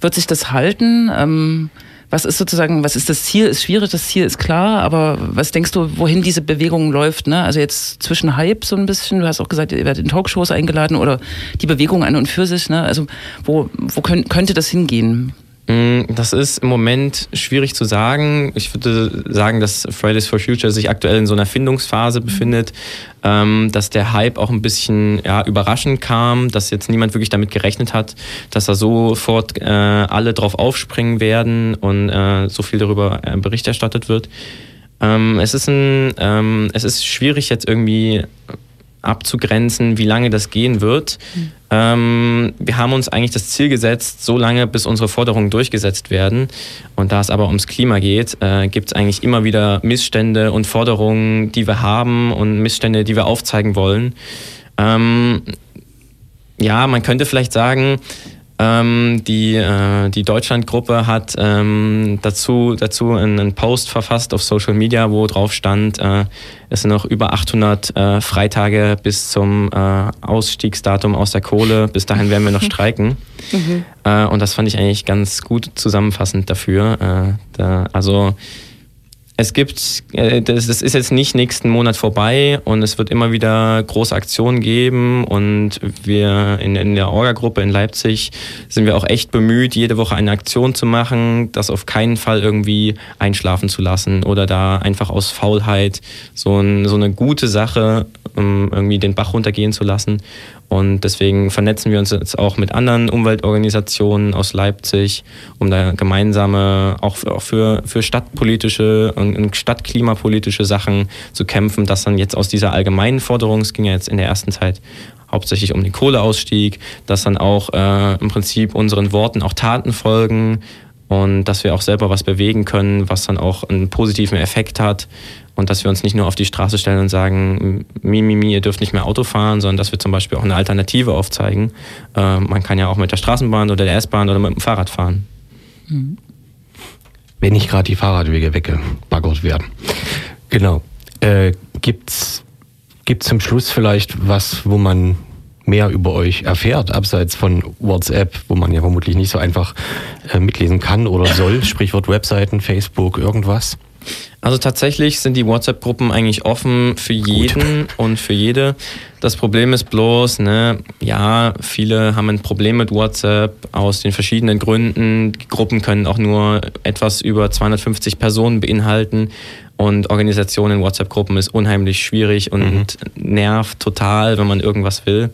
wird sich das halten? Was ist sozusagen, was ist das Ziel? Ist schwierig, das Ziel ist klar, aber was denkst du, wohin diese Bewegung läuft? Ne? Also jetzt zwischen Hype so ein bisschen, du hast auch gesagt, ihr werdet in Talkshows eingeladen oder die Bewegung an und für sich, ne? Also wo, wo könnt, könnte das hingehen? Mm, das ist im Moment schwierig zu sagen. Ich würde sagen, dass Fridays for Future sich aktuell in so einer Findungsphase befindet, ähm, dass der Hype auch ein bisschen ja, überraschend kam, dass jetzt niemand wirklich damit gerechnet hat, dass da sofort äh, alle drauf aufspringen werden und äh, so viel darüber äh, Bericht erstattet wird. Ähm, es, ist ein, ähm, es ist schwierig jetzt irgendwie abzugrenzen, wie lange das gehen wird. Mhm. Ähm, wir haben uns eigentlich das Ziel gesetzt, so lange, bis unsere Forderungen durchgesetzt werden. Und da es aber ums Klima geht, äh, gibt es eigentlich immer wieder Missstände und Forderungen, die wir haben und Missstände, die wir aufzeigen wollen. Ähm, ja, man könnte vielleicht sagen, ähm, die, äh, die Deutschlandgruppe hat ähm, dazu, dazu einen Post verfasst auf Social Media, wo drauf stand, äh, es sind noch über 800 äh, Freitage bis zum äh, Ausstiegsdatum aus der Kohle. Bis dahin werden wir noch streiken. Mhm. Äh, und das fand ich eigentlich ganz gut zusammenfassend dafür. Äh, da, also es gibt, äh, das, ist jetzt nicht nächsten Monat vorbei und es wird immer wieder große Aktionen geben und wir in, in der Orga-Gruppe in Leipzig sind wir auch echt bemüht, jede Woche eine Aktion zu machen, das auf keinen Fall irgendwie einschlafen zu lassen oder da einfach aus Faulheit so, ein, so eine gute Sache um irgendwie den Bach runtergehen zu lassen. Und deswegen vernetzen wir uns jetzt auch mit anderen Umweltorganisationen aus Leipzig, um da gemeinsame, auch für, für stadtpolitische und stadtklimapolitische Sachen zu kämpfen, dass dann jetzt aus dieser allgemeinen Forderung, es ging ja jetzt in der ersten Zeit hauptsächlich um den Kohleausstieg, dass dann auch äh, im Prinzip unseren Worten auch Taten folgen und dass wir auch selber was bewegen können, was dann auch einen positiven Effekt hat und dass wir uns nicht nur auf die Straße stellen und sagen, mi, mi, mi, ihr dürft nicht mehr Auto fahren, sondern dass wir zum Beispiel auch eine Alternative aufzeigen. Äh, man kann ja auch mit der Straßenbahn oder der S-Bahn oder mit dem Fahrrad fahren. Mhm. Wenn nicht gerade die Fahrradwege weggebaggert werden. Genau. Äh, gibt's, gibt's zum Schluss vielleicht was, wo man mehr über euch erfährt, abseits von WhatsApp, wo man ja vermutlich nicht so einfach äh, mitlesen kann oder soll, Sprichwort Webseiten, Facebook, irgendwas? Also tatsächlich sind die WhatsApp-Gruppen eigentlich offen für jeden Gut. und für jede. Das Problem ist bloß, ne, ja, viele haben ein Problem mit WhatsApp aus den verschiedenen Gründen. Die Gruppen können auch nur etwas über 250 Personen beinhalten. Und Organisation in WhatsApp-Gruppen ist unheimlich schwierig und mhm. nervt total, wenn man irgendwas will.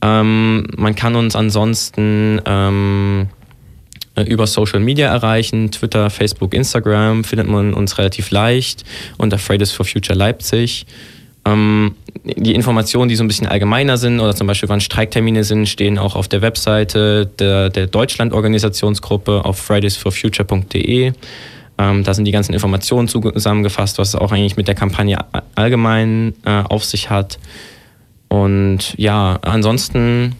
Ähm, man kann uns ansonsten ähm, äh, über Social Media erreichen. Twitter, Facebook, Instagram findet man uns relativ leicht unter Fridays for Future Leipzig. Ähm, die Informationen, die so ein bisschen allgemeiner sind oder zum Beispiel wann Streiktermine sind, stehen auch auf der Webseite der, der Deutschland-Organisationsgruppe auf fridaysforfuture.de. Ähm, da sind die ganzen Informationen zusammengefasst, was es auch eigentlich mit der Kampagne allgemein äh, auf sich hat. Und ja, ansonsten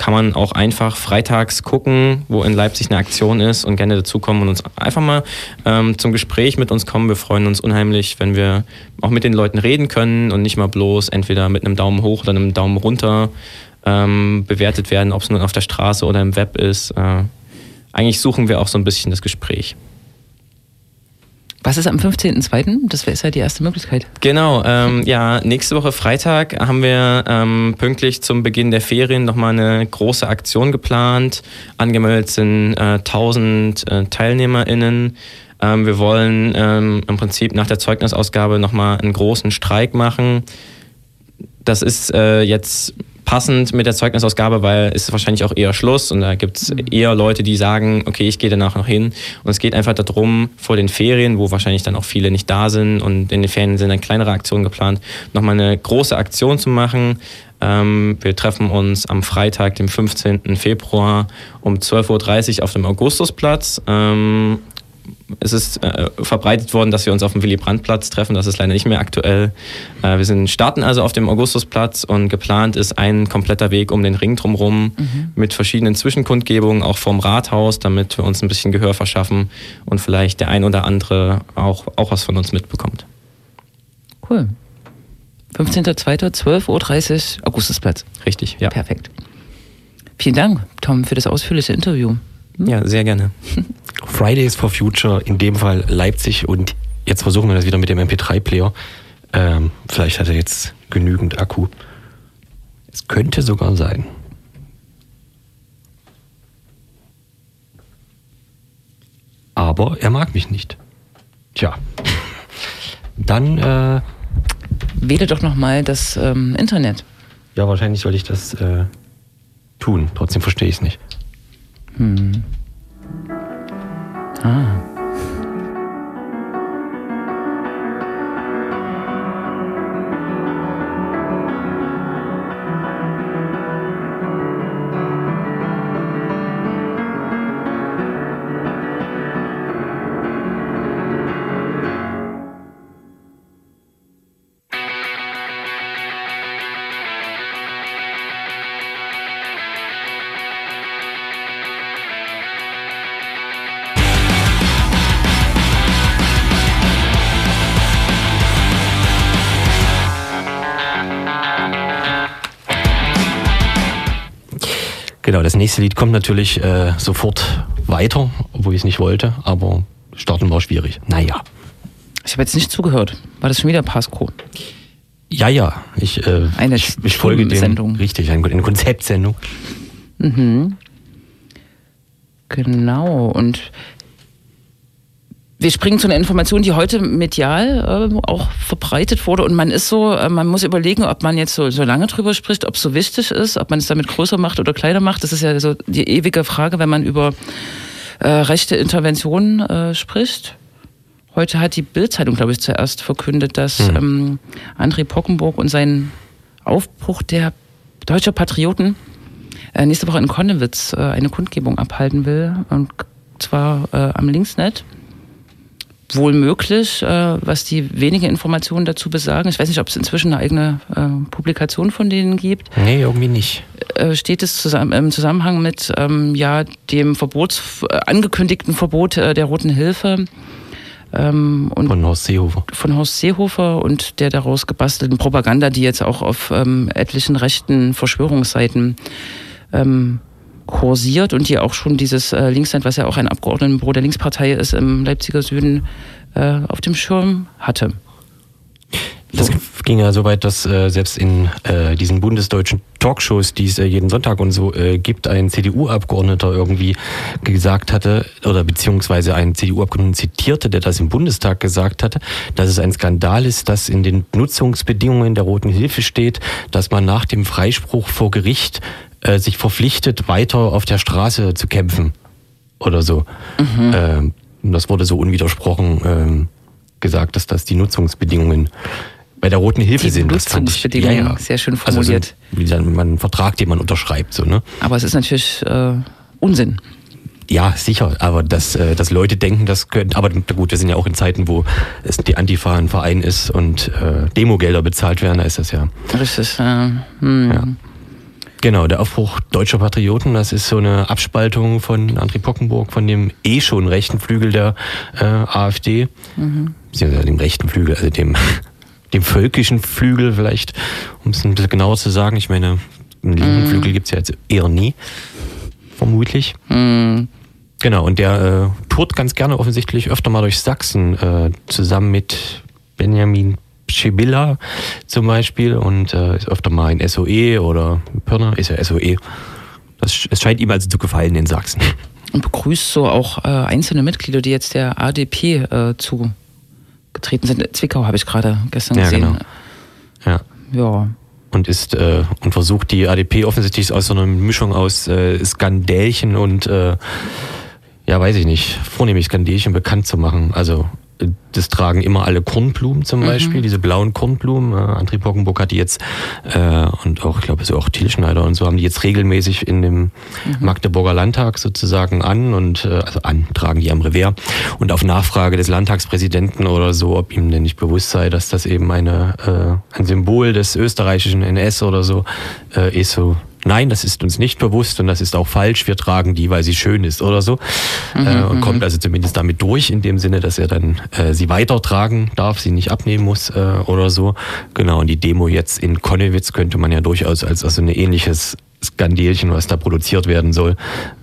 kann man auch einfach freitags gucken, wo in Leipzig eine Aktion ist und gerne dazukommen und uns einfach mal ähm, zum Gespräch mit uns kommen. Wir freuen uns unheimlich, wenn wir auch mit den Leuten reden können und nicht mal bloß entweder mit einem Daumen hoch oder einem Daumen runter ähm, bewertet werden, ob es nun auf der Straße oder im Web ist. Äh, eigentlich suchen wir auch so ein bisschen das Gespräch. Was ist am 15.02.? Das wäre ja die erste Möglichkeit. Genau, ähm, ja, nächste Woche Freitag haben wir ähm, pünktlich zum Beginn der Ferien nochmal eine große Aktion geplant. Angemeldet sind äh, 1000 äh, TeilnehmerInnen. Ähm, wir wollen ähm, im Prinzip nach der Zeugnisausgabe nochmal einen großen Streik machen. Das ist äh, jetzt passend mit der Zeugnisausgabe, weil es ist wahrscheinlich auch eher Schluss und da gibt es eher Leute, die sagen, okay, ich gehe danach noch hin. Und es geht einfach darum, vor den Ferien, wo wahrscheinlich dann auch viele nicht da sind und in den Ferien sind dann kleinere Aktionen geplant, nochmal eine große Aktion zu machen. Ähm, wir treffen uns am Freitag, dem 15. Februar um 12.30 Uhr auf dem Augustusplatz. Es ist äh, verbreitet worden, dass wir uns auf dem Willy-Brandt-Platz treffen. Das ist leider nicht mehr aktuell. Äh, wir sind, starten also auf dem Augustusplatz und geplant ist ein kompletter Weg um den Ring drumherum mhm. mit verschiedenen Zwischenkundgebungen, auch vom Rathaus, damit wir uns ein bisschen Gehör verschaffen und vielleicht der ein oder andere auch, auch was von uns mitbekommt. Cool. 15.02.12.30 Uhr, Augustusplatz. Richtig, ja. Perfekt. Vielen Dank, Tom, für das ausführliche Interview. Hm? Ja, sehr gerne. Fridays for Future, in dem Fall Leipzig und jetzt versuchen wir das wieder mit dem MP3-Player. Ähm, vielleicht hat er jetzt genügend Akku. Es könnte sogar sein. Aber er mag mich nicht. Tja. Dann äh, wähle doch nochmal das ähm, Internet. Ja, wahrscheinlich soll ich das äh, tun. Trotzdem verstehe ich es nicht. Hm. Ah. Genau, das nächste Lied kommt natürlich äh, sofort weiter, obwohl ich es nicht wollte, aber starten war schwierig. Naja. Ich habe jetzt nicht zugehört. War das schon wieder Pasco? Ja, ja. Ich, äh, eine ich, ich folge dem. Sendung. Richtig, eine, eine Konzeptsendung. Mhm. Genau. Und wir springen zu einer Information, die heute medial äh, auch verbreitet wurde. Und man ist so, äh, man muss überlegen, ob man jetzt so, so lange drüber spricht, ob es so wichtig ist, ob man es damit größer macht oder kleiner macht. Das ist ja so die ewige Frage, wenn man über äh, rechte Interventionen äh, spricht. Heute hat die Bildzeitung, glaube ich, zuerst verkündet, dass mhm. ähm, André Pockenburg und sein Aufbruch der deutscher Patrioten äh, nächste Woche in Konnewitz äh, eine Kundgebung abhalten will. Und zwar äh, am Linksnet wohl möglich, äh, was die wenigen Informationen dazu besagen. Ich weiß nicht, ob es inzwischen eine eigene äh, Publikation von denen gibt. Nee, irgendwie nicht. Äh, steht es zusammen, im Zusammenhang mit ähm, ja, dem Verbots, äh, angekündigten Verbot äh, der Roten Hilfe. Ähm, und von Horst Seehofer. Von Horst Seehofer und der daraus gebastelten Propaganda, die jetzt auch auf ähm, etlichen rechten Verschwörungsseiten ähm, kursiert und die auch schon dieses äh, Linksland, was ja auch ein Abgeordnetenbüro der Linkspartei ist, im Leipziger Süden äh, auf dem Schirm hatte. Das ging ja so weit, dass äh, selbst in äh, diesen bundesdeutschen Talkshows, die es äh, jeden Sonntag und so äh, gibt, ein CDU-Abgeordneter irgendwie gesagt hatte, oder beziehungsweise ein CDU-Abgeordneter zitierte, der das im Bundestag gesagt hatte, dass es ein Skandal ist, dass in den Nutzungsbedingungen der Roten Hilfe steht, dass man nach dem Freispruch vor Gericht äh, sich verpflichtet, weiter auf der Straße zu kämpfen oder so. Mhm. Ähm, das wurde so unwidersprochen ähm, gesagt, dass das die Nutzungsbedingungen bei der Roten Hilfe die sind. Nutzungsbedingungen, ja, ja. sehr schön formuliert. Also so, wie man Vertrag, den man unterschreibt. So, ne? Aber es ist natürlich äh, Unsinn. Ja, sicher, aber dass, äh, dass Leute denken, das könnte, aber gut, wir sind ja auch in Zeiten, wo es die Antifa ein Verein ist und äh, Demogelder bezahlt werden, da ist das ja. Richtig, äh, hm. ja. Genau, der Aufbruch deutscher Patrioten, das ist so eine Abspaltung von André Pockenburg, von dem eh schon rechten Flügel der äh, AfD, mhm. beziehungsweise dem rechten Flügel, also dem, dem völkischen Flügel vielleicht, um es ein bisschen genauer zu sagen. Ich meine, einen linken mhm. Flügel gibt's ja jetzt eher nie, vermutlich. Mhm. Genau, und der äh, tourt ganz gerne offensichtlich öfter mal durch Sachsen, äh, zusammen mit Benjamin Schibilla zum Beispiel und äh, ist öfter mal in SOE oder Pirna ist ja SOE. Das, es scheint ihm also zu gefallen in Sachsen. Und begrüßt so auch äh, einzelne Mitglieder, die jetzt der ADP äh, zugetreten sind. Zwickau habe ich gerade gestern ja, gesehen. Genau. Ja. Ja. und ist äh, und versucht die ADP offensichtlich aus so einer Mischung aus äh, Skandälchen und äh, ja, weiß ich nicht, vornehmlich Skandälchen bekannt zu machen. Also das tragen immer alle Kornblumen zum Beispiel, mhm. diese blauen Kornblumen. Äh, André Pockenburg hat die jetzt äh, und auch, ich glaube, so auch Thiel Schneider und so haben die jetzt regelmäßig in dem mhm. Magdeburger Landtag sozusagen an und äh, also an, tragen die am Revers. Und auf Nachfrage des Landtagspräsidenten oder so, ob ihm denn nicht bewusst sei, dass das eben eine, äh, ein Symbol des österreichischen NS oder so äh, ist, so nein, das ist uns nicht bewusst und das ist auch falsch, wir tragen die, weil sie schön ist oder so. Mhm, äh, und mhm. kommt also zumindest damit durch, in dem Sinne, dass er dann äh, sie weitertragen darf, sie nicht abnehmen muss äh, oder so. Genau, und die Demo jetzt in Konnewitz könnte man ja durchaus als also ein ähnliches Skandelchen, was da produziert werden soll,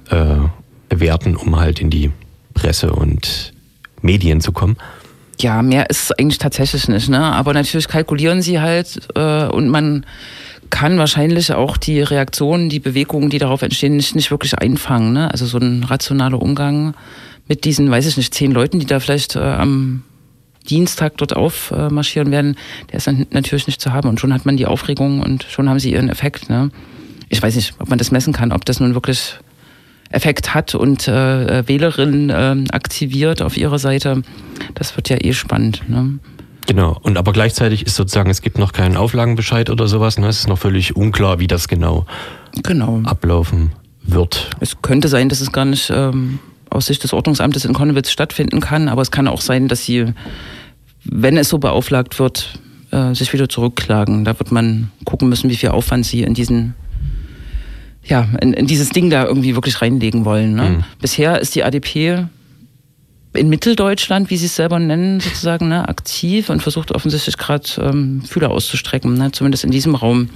äh, bewerten, um halt in die Presse und Medien zu kommen. Ja, mehr ist es eigentlich tatsächlich nicht, ne? Aber natürlich kalkulieren sie halt äh, und man kann wahrscheinlich auch die Reaktionen, die Bewegungen, die darauf entstehen, nicht, nicht wirklich einfangen. Ne? Also so ein rationaler Umgang mit diesen, weiß ich nicht, zehn Leuten, die da vielleicht äh, am Dienstag dort aufmarschieren werden, der ist dann natürlich nicht zu haben. Und schon hat man die Aufregung und schon haben sie ihren Effekt. Ne? Ich weiß nicht, ob man das messen kann, ob das nun wirklich Effekt hat und äh, Wählerinnen äh, aktiviert auf ihrer Seite. Das wird ja eh spannend. Ne? Genau, und aber gleichzeitig ist sozusagen, es gibt noch keinen Auflagenbescheid oder sowas, ne? es ist noch völlig unklar, wie das genau, genau. ablaufen wird. Es könnte sein, dass es gar nicht ähm, aus Sicht des Ordnungsamtes in Konnewitz stattfinden kann, aber es kann auch sein, dass sie, wenn es so beauflagt wird, äh, sich wieder zurückklagen. Da wird man gucken müssen, wie viel Aufwand sie in diesen ja, in, in dieses Ding da irgendwie wirklich reinlegen wollen. Ne? Mhm. Bisher ist die ADP in Mitteldeutschland, wie sie es selber nennen, sozusagen ne, aktiv und versucht offensichtlich gerade ähm, Fühler auszustrecken, ne, zumindest in diesem Raum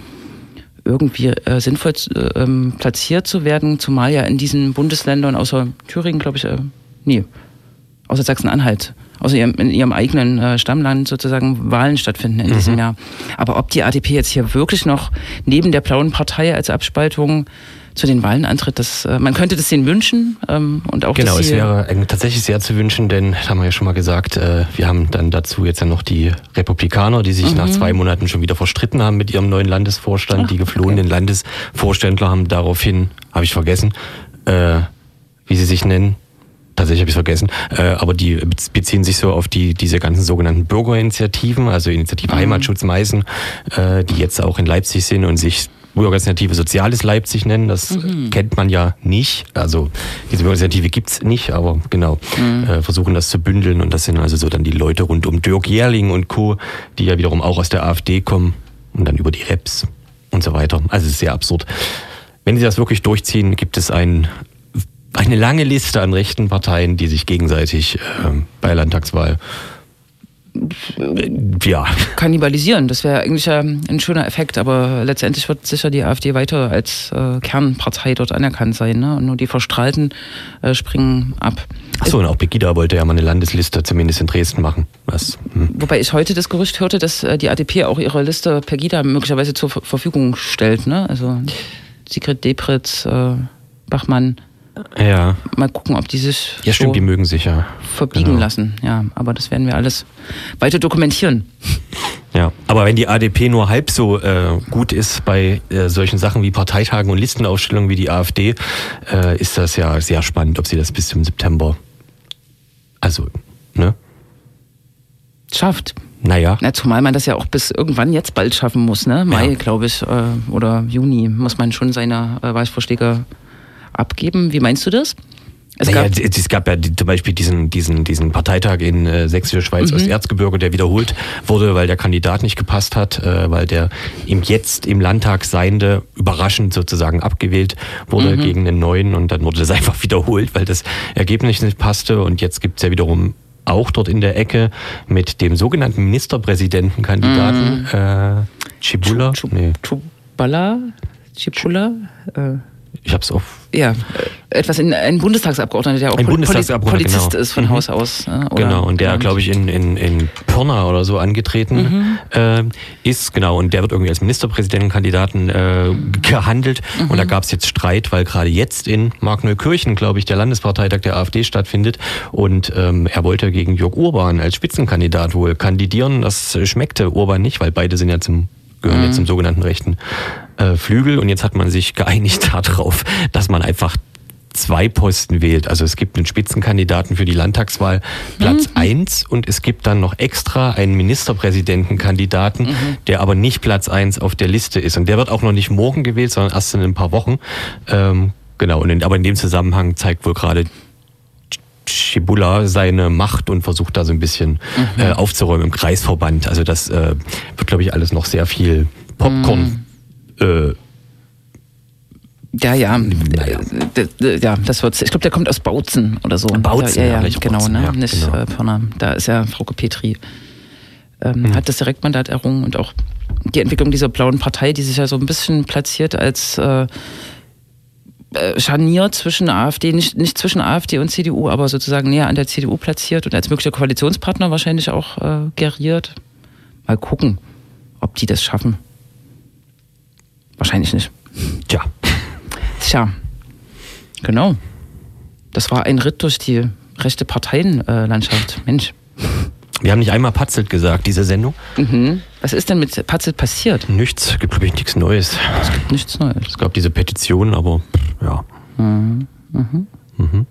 irgendwie äh, sinnvoll äh, ähm, platziert zu werden, zumal ja in diesen Bundesländern außer Thüringen, glaube ich, äh, nee, außer Sachsen-Anhalt, außer ihrem, in ihrem eigenen äh, Stammland sozusagen Wahlen stattfinden in mhm. diesem Jahr. Aber ob die ADP jetzt hier wirklich noch neben der blauen Partei als Abspaltung zu den Wahlen antritt. Das, äh, man könnte das denen wünschen ähm, und auch Genau, es wäre äh, tatsächlich sehr zu wünschen, denn, das haben wir ja schon mal gesagt, äh, wir haben dann dazu jetzt ja noch die Republikaner, die sich mhm. nach zwei Monaten schon wieder verstritten haben mit ihrem neuen Landesvorstand. Ach, die geflohenen okay. Landesvorständler haben daraufhin, habe ich vergessen, äh, wie sie sich nennen, Tatsächlich habe ich vergessen. Äh, aber die beziehen sich so auf die diese ganzen sogenannten Bürgerinitiativen, also Initiative mhm. Heimatschutz Meißen, die jetzt auch in Leipzig sind und sich Bürgerinitiative Soziales Leipzig nennen. Das mhm. kennt man ja nicht. Also diese Bürgerinitiative gibt's nicht, aber genau, mhm. äh, versuchen das zu bündeln. Und das sind also so dann die Leute rund um Dirk Jährling und Co., die ja wiederum auch aus der AfD kommen und dann über die Reps und so weiter. Also es ist sehr absurd. Wenn sie das wirklich durchziehen, gibt es ein, eine lange Liste an rechten Parteien, die sich gegenseitig äh, bei Landtagswahl ja. kannibalisieren. Das wäre eigentlich ein schöner Effekt, aber letztendlich wird sicher die AfD weiter als äh, Kernpartei dort anerkannt sein. Ne? Und nur die Verstrahlten äh, springen ab. Achso, und auch Pegida wollte ja mal eine Landesliste zumindest in Dresden machen. Was, hm. Wobei ich heute das Gerücht hörte, dass äh, die ADP auch ihre Liste Pegida möglicherweise zur Verfügung stellt. Ne? Also Sigrid Depritz, äh, Bachmann, ja. Mal gucken, ob die sich. Ja, stimmt, die mögen sich ja. Verbiegen genau. lassen, ja. Aber das werden wir alles weiter dokumentieren. Ja, aber wenn die ADP nur halb so äh, gut ist bei äh, solchen Sachen wie Parteitagen und Listenausstellungen wie die AfD, äh, ist das ja sehr spannend, ob sie das bis zum September. Also, ne? Schafft. Naja. Na, zumal man das ja auch bis irgendwann jetzt bald schaffen muss, ne? Mai, ja. glaube ich, äh, oder Juni muss man schon seine äh, Wahlvorschläge abgeben. Wie meinst du das? Es, naja, gab, es gab ja zum Beispiel diesen, diesen, diesen Parteitag in äh, Sächsische Schweiz mhm. Osterzgebirge, der wiederholt wurde, weil der Kandidat nicht gepasst hat, äh, weil der im jetzt im Landtag Seiende überraschend sozusagen abgewählt wurde mhm. gegen den neuen und dann wurde das einfach wiederholt, weil das Ergebnis nicht passte und jetzt gibt es ja wiederum auch dort in der Ecke mit dem sogenannten Ministerpräsidentenkandidaten mhm. äh, Chibula. Nee. Chubala? Chibula? Äh. Ich habe es auf. Ja, etwas in ein Bundestagsabgeordneter, der auch ein Bundestagsabgeordneter, Polizist genau. ist von mhm. Haus aus. Oder genau, und der, glaube ich, in, in, in Pirna oder so angetreten mhm. äh, ist. Genau, und der wird irgendwie als Ministerpräsidentenkandidaten äh, gehandelt. Mhm. Und da gab es jetzt Streit, weil gerade jetzt in Markneukirchen, glaube ich, der Landesparteitag der AfD stattfindet. Und ähm, er wollte gegen Jörg Urban als Spitzenkandidat wohl kandidieren. Das schmeckte Urban nicht, weil beide sind ja zum gehören jetzt zum sogenannten rechten äh, Flügel. Und jetzt hat man sich geeinigt darauf, dass man einfach zwei Posten wählt. Also es gibt einen Spitzenkandidaten für die Landtagswahl Platz mhm. eins und es gibt dann noch extra einen Ministerpräsidentenkandidaten, mhm. der aber nicht Platz eins auf der Liste ist. Und der wird auch noch nicht morgen gewählt, sondern erst in ein paar Wochen. Ähm, genau, und in, aber in dem Zusammenhang zeigt wohl gerade Schibula seine Macht und versucht da so ein bisschen mhm. äh, aufzuräumen im Kreisverband. Also das äh, wird, glaube ich, alles noch sehr viel Popcorn. Äh, ja, ja. Naja. Ja, das wird's. Ich glaube, der kommt aus Bautzen oder so. Bautzen, ja, ja, ja genau, Bautzen, ne? Ja, Nicht genau. Äh. Da ist ja Frau Petri. Ähm, mhm. Hat das Direktmandat errungen und auch die Entwicklung dieser blauen Partei, die sich ja so ein bisschen platziert als äh, äh Scharnier zwischen AfD, nicht, nicht zwischen AfD und CDU, aber sozusagen näher an der CDU platziert und als möglicher Koalitionspartner wahrscheinlich auch äh, geriert. Mal gucken, ob die das schaffen. Wahrscheinlich nicht. Tja. Tja, genau. Das war ein Ritt durch die rechte Parteienlandschaft. Mensch. Wir haben nicht einmal Patzelt gesagt, diese Sendung. Mhm. Was ist denn mit Patzelt passiert? Nichts, gibt glaube ich nichts Neues. Es gibt nichts Neues. Es gab diese Petition, aber ja. Mhm. Mhm. Mhm.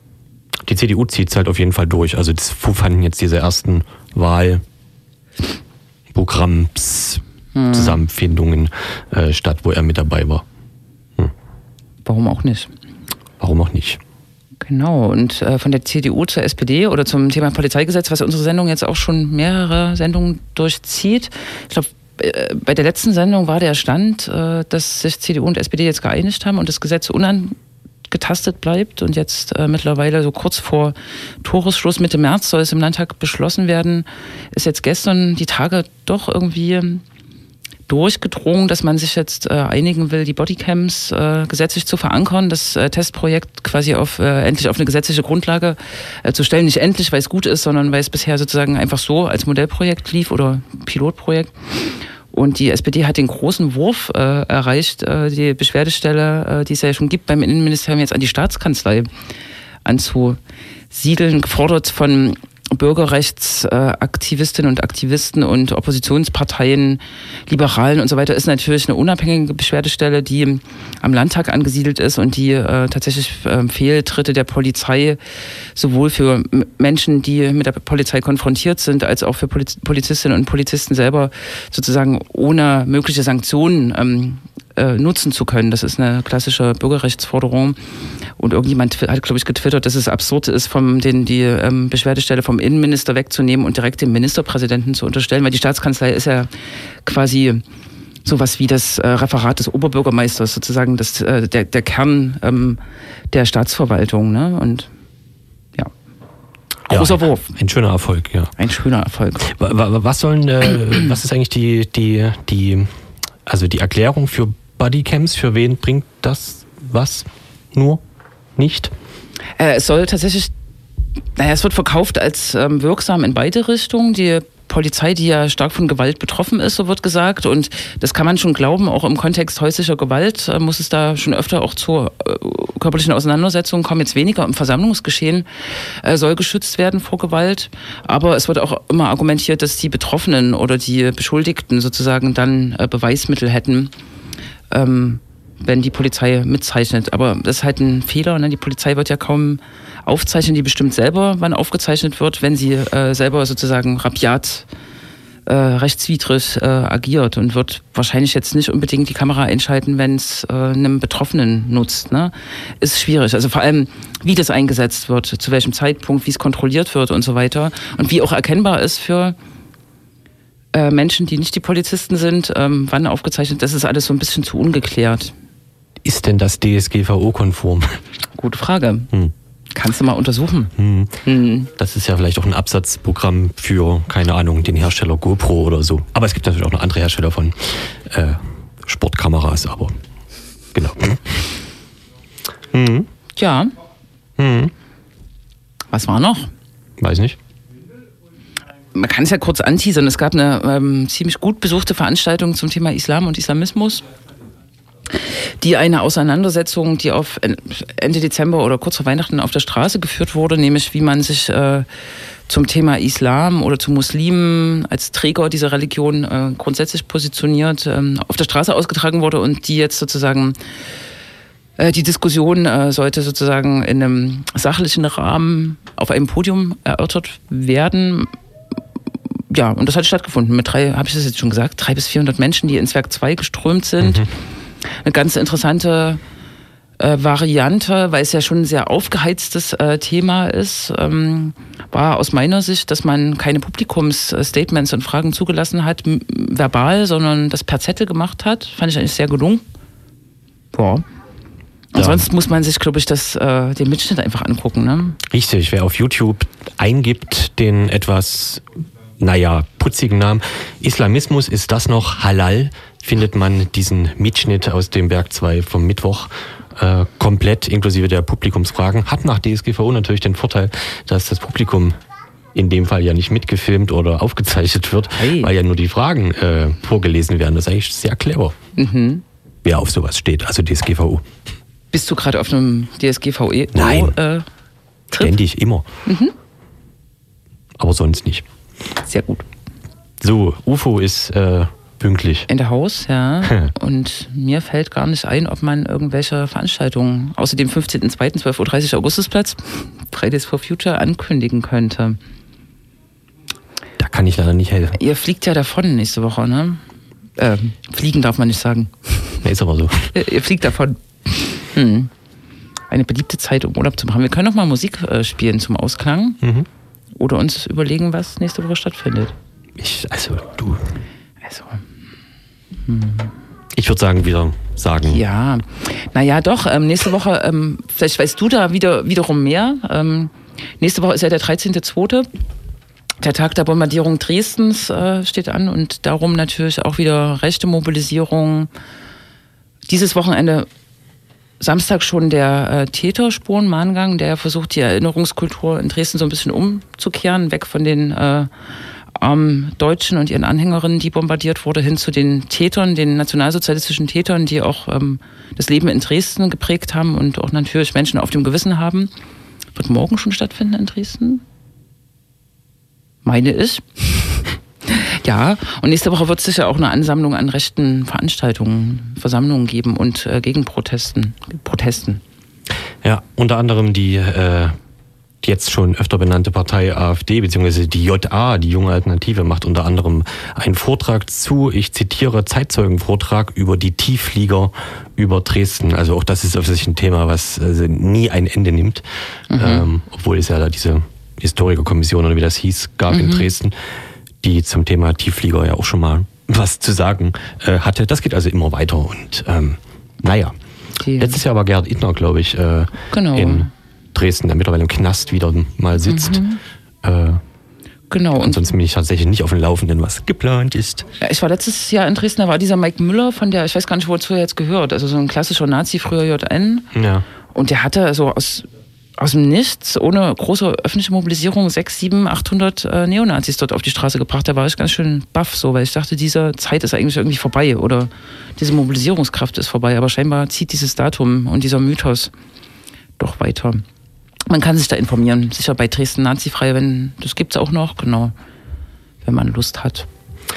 Die CDU zieht es halt auf jeden Fall durch. Also das fanden jetzt diese ersten Wahlprogramms Mhm. Zusammenfindungen äh, statt, wo er mit dabei war. Warum auch nicht? Warum auch nicht? Genau, und äh, von der CDU zur SPD oder zum Thema Polizeigesetz, was unsere Sendung jetzt auch schon mehrere Sendungen durchzieht. Ich glaube, äh, bei der letzten Sendung war der Stand, äh, dass sich CDU und SPD jetzt geeinigt haben und das Gesetz unangetastet bleibt. Und jetzt äh, mittlerweile so kurz vor Toresschluss Mitte März soll es im Landtag beschlossen werden. Ist jetzt gestern die Tage doch irgendwie durchgedrungen, dass man sich jetzt äh, einigen will, die Bodycams äh, gesetzlich zu verankern, das äh, Testprojekt quasi auf äh, endlich auf eine gesetzliche Grundlage äh, zu stellen. Nicht endlich, weil es gut ist, sondern weil es bisher sozusagen einfach so als Modellprojekt lief oder Pilotprojekt. Und die SPD hat den großen Wurf äh, erreicht, äh, die Beschwerdestelle, äh, die es ja schon gibt, beim Innenministerium jetzt an die Staatskanzlei anzusiedeln, gefordert von Bürgerrechtsaktivistinnen und Aktivisten und Oppositionsparteien, Liberalen und so weiter, ist natürlich eine unabhängige Beschwerdestelle, die am Landtag angesiedelt ist und die äh, tatsächlich äh, Fehltritte der Polizei sowohl für Menschen, die mit der Polizei konfrontiert sind, als auch für Poliz Polizistinnen und Polizisten selber sozusagen ohne mögliche Sanktionen ähm, äh, nutzen zu können. Das ist eine klassische Bürgerrechtsforderung. Und irgendjemand hat, glaube ich, getwittert, dass es absurd ist, vom, den, die ähm, Beschwerdestelle vom Innenminister wegzunehmen und direkt dem Ministerpräsidenten zu unterstellen, weil die Staatskanzlei ist ja quasi sowas wie das äh, Referat des Oberbürgermeisters, sozusagen das, äh, der, der Kern ähm, der Staatsverwaltung. Ne? Und ja. Großer ja, Wurf. Ein schöner Erfolg, ja. Ein schöner Erfolg. Was sollen, äh, was ist eigentlich die, die, die, also die Erklärung für Bodycams? Für wen bringt das was? Nur? Nicht? Äh, es soll tatsächlich, naja, es wird verkauft als ähm, wirksam in beide Richtungen. Die Polizei, die ja stark von Gewalt betroffen ist, so wird gesagt. Und das kann man schon glauben, auch im Kontext häuslicher Gewalt äh, muss es da schon öfter auch zu äh, körperlichen Auseinandersetzungen kommen. Jetzt weniger im Versammlungsgeschehen äh, soll geschützt werden vor Gewalt. Aber es wird auch immer argumentiert, dass die Betroffenen oder die Beschuldigten sozusagen dann äh, Beweismittel hätten. Ähm, wenn die Polizei mitzeichnet. Aber das ist halt ein Fehler. Ne? Die Polizei wird ja kaum aufzeichnen, die bestimmt selber, wann aufgezeichnet wird, wenn sie äh, selber sozusagen rabiat äh, rechtswidrig äh, agiert und wird wahrscheinlich jetzt nicht unbedingt die Kamera einschalten, wenn es äh, einem Betroffenen nutzt. Ne? Ist schwierig. Also vor allem, wie das eingesetzt wird, zu welchem Zeitpunkt, wie es kontrolliert wird und so weiter. Und wie auch erkennbar ist für äh, Menschen, die nicht die Polizisten sind, ähm, wann aufgezeichnet, das ist alles so ein bisschen zu ungeklärt. Ist denn das DSGVO-konform? Gute Frage. Hm. Kannst du mal untersuchen. Hm. Hm. Das ist ja vielleicht auch ein Absatzprogramm für, keine Ahnung, den Hersteller GoPro oder so. Aber es gibt natürlich auch noch andere Hersteller von äh, Sportkameras, aber genau. Hm. Ja. Hm. Was war noch? Weiß nicht. Man kann es ja kurz anteasern. Es gab eine ähm, ziemlich gut besuchte Veranstaltung zum Thema Islam und Islamismus die eine Auseinandersetzung, die auf Ende Dezember oder kurz vor Weihnachten auf der Straße geführt wurde, nämlich wie man sich äh, zum Thema Islam oder zu Muslimen als Träger dieser Religion äh, grundsätzlich positioniert, ähm, auf der Straße ausgetragen wurde und die jetzt sozusagen äh, die Diskussion äh, sollte sozusagen in einem sachlichen Rahmen auf einem Podium erörtert werden. Ja, und das hat stattgefunden mit drei, habe ich das jetzt schon gesagt, drei bis 400 Menschen, die ins Werk 2 geströmt sind. Mhm. Eine ganz interessante äh, Variante, weil es ja schon ein sehr aufgeheiztes äh, Thema ist, ähm, war aus meiner Sicht, dass man keine Publikumsstatements und Fragen zugelassen hat, verbal, sondern das per Zettel gemacht hat. Fand ich eigentlich sehr gelungen. Ja. Ansonsten muss man sich, glaube ich, das, äh, den Mitschnitt einfach angucken. Ne? Richtig, wer auf YouTube eingibt, den etwas, naja, putzigen Namen, Islamismus, ist das noch halal, findet man diesen Mitschnitt aus dem Berg 2 vom Mittwoch äh, komplett inklusive der Publikumsfragen. Hat nach DSGVO natürlich den Vorteil, dass das Publikum in dem Fall ja nicht mitgefilmt oder aufgezeichnet wird, hey. weil ja nur die Fragen äh, vorgelesen werden. Das ist eigentlich sehr clever. Mhm. Wer auf sowas steht, also DSGVO. Bist du gerade auf einem DSGVE? Nein. Äh, Ständig, immer. Mhm. Aber sonst nicht. Sehr gut. So, UFO ist äh, pünktlich. In der Haus, ja. Und mir fällt gar nicht ein, ob man irgendwelche Veranstaltungen außer dem 15.02. 12.30 Uhr Augustusplatz, Fridays for Future, ankündigen könnte. Da kann ich leider nicht helfen. Ihr fliegt ja davon nächste Woche, ne? Äh, fliegen darf man nicht sagen. Ja, ist aber so. Ihr fliegt davon. Hm. Eine beliebte Zeit, um Urlaub zu machen. Wir können noch mal Musik äh, spielen zum Ausklang. Mhm. Oder uns überlegen, was nächste Woche stattfindet. Ich, also, du. Also. Hm. Ich würde sagen, wieder sagen. Ja, naja, doch. Ähm, nächste Woche, ähm, vielleicht weißt du da wieder, wiederum mehr. Ähm, nächste Woche ist ja der 13.2. Der Tag der Bombardierung Dresdens äh, steht an und darum natürlich auch wieder rechte Mobilisierung. Dieses Wochenende Samstag schon der äh, Täterspurenmahngang, der versucht, die Erinnerungskultur in Dresden so ein bisschen umzukehren, weg von den äh, armen Deutschen und ihren Anhängerinnen, die bombardiert wurde, hin zu den Tätern, den nationalsozialistischen Tätern, die auch ähm, das Leben in Dresden geprägt haben und auch natürlich Menschen auf dem Gewissen haben. Wird morgen schon stattfinden in Dresden? Meine ich. Ja, und nächste Woche wird es sicher auch eine Ansammlung an rechten Veranstaltungen, Versammlungen geben und äh, Gegenprotesten. Protesten. Ja, unter anderem die äh, jetzt schon öfter benannte Partei AfD bzw. die JA, die junge Alternative, macht unter anderem einen Vortrag zu, ich zitiere, Zeitzeugenvortrag über die Tiefflieger über Dresden. Also auch das ist offensichtlich ein Thema, was also nie ein Ende nimmt, mhm. ähm, obwohl es ja da diese Historikerkommission oder wie das hieß, gab mhm. in Dresden die zum Thema Tiefflieger ja auch schon mal was zu sagen äh, hatte. Das geht also immer weiter und ähm, naja. Die. Letztes Jahr war Gerhard Ittner, glaube ich, äh, genau. in Dresden, der mittlerweile im Knast wieder mal sitzt. Mhm. Äh, Genau. Und ansonsten bin ich tatsächlich nicht auf dem Laufenden, was geplant ist. Ja, ich war letztes Jahr in Dresden, da war dieser Mike Müller von der, ich weiß gar nicht, wozu er jetzt gehört, also so ein klassischer Nazi, früher JN. Ja. Und der hatte so aus aus dem Nichts, ohne große öffentliche Mobilisierung, 6, 7, 800 äh, Neonazis dort auf die Straße gebracht. Da war ich ganz schön baff so, weil ich dachte, diese Zeit ist eigentlich irgendwie vorbei oder diese Mobilisierungskraft ist vorbei. Aber scheinbar zieht dieses Datum und dieser Mythos doch weiter. Man kann sich da informieren. Sicher bei Dresden Nazifrei, wenn das gibt es auch noch, genau. Wenn man Lust hat,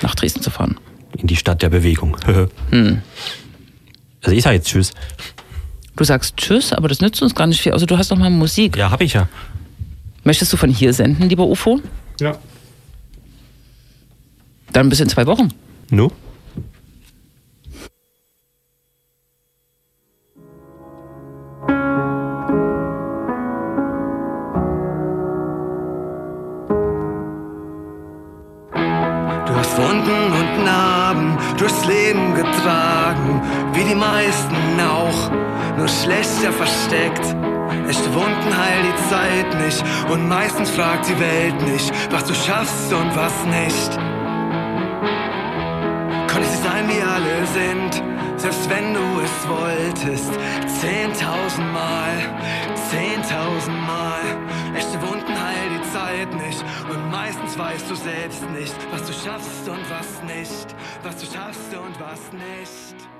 nach Dresden zu fahren. In die Stadt der Bewegung. hm. Also ich sage jetzt Tschüss. Du sagst Tschüss, aber das nützt uns gar nicht viel. Also du hast doch mal Musik. Ja, habe ich ja. Möchtest du von hier senden, lieber UFO? Ja. Dann bis in zwei Wochen. No? Du hast Wunden und Narben durchs Leben getragen, wie die meisten auch nur schlechter versteckt. Echte Wunden heilt die Zeit nicht und meistens fragt die Welt nicht, was du schaffst und was nicht. Konntest du sein, wie alle sind, selbst wenn du es wolltest. Zehntausendmal, zehntausendmal. Echte Wunden Zeit nicht und meistens weißt du selbst nicht, was du schaffst und was nicht, was du schaffst und was nicht.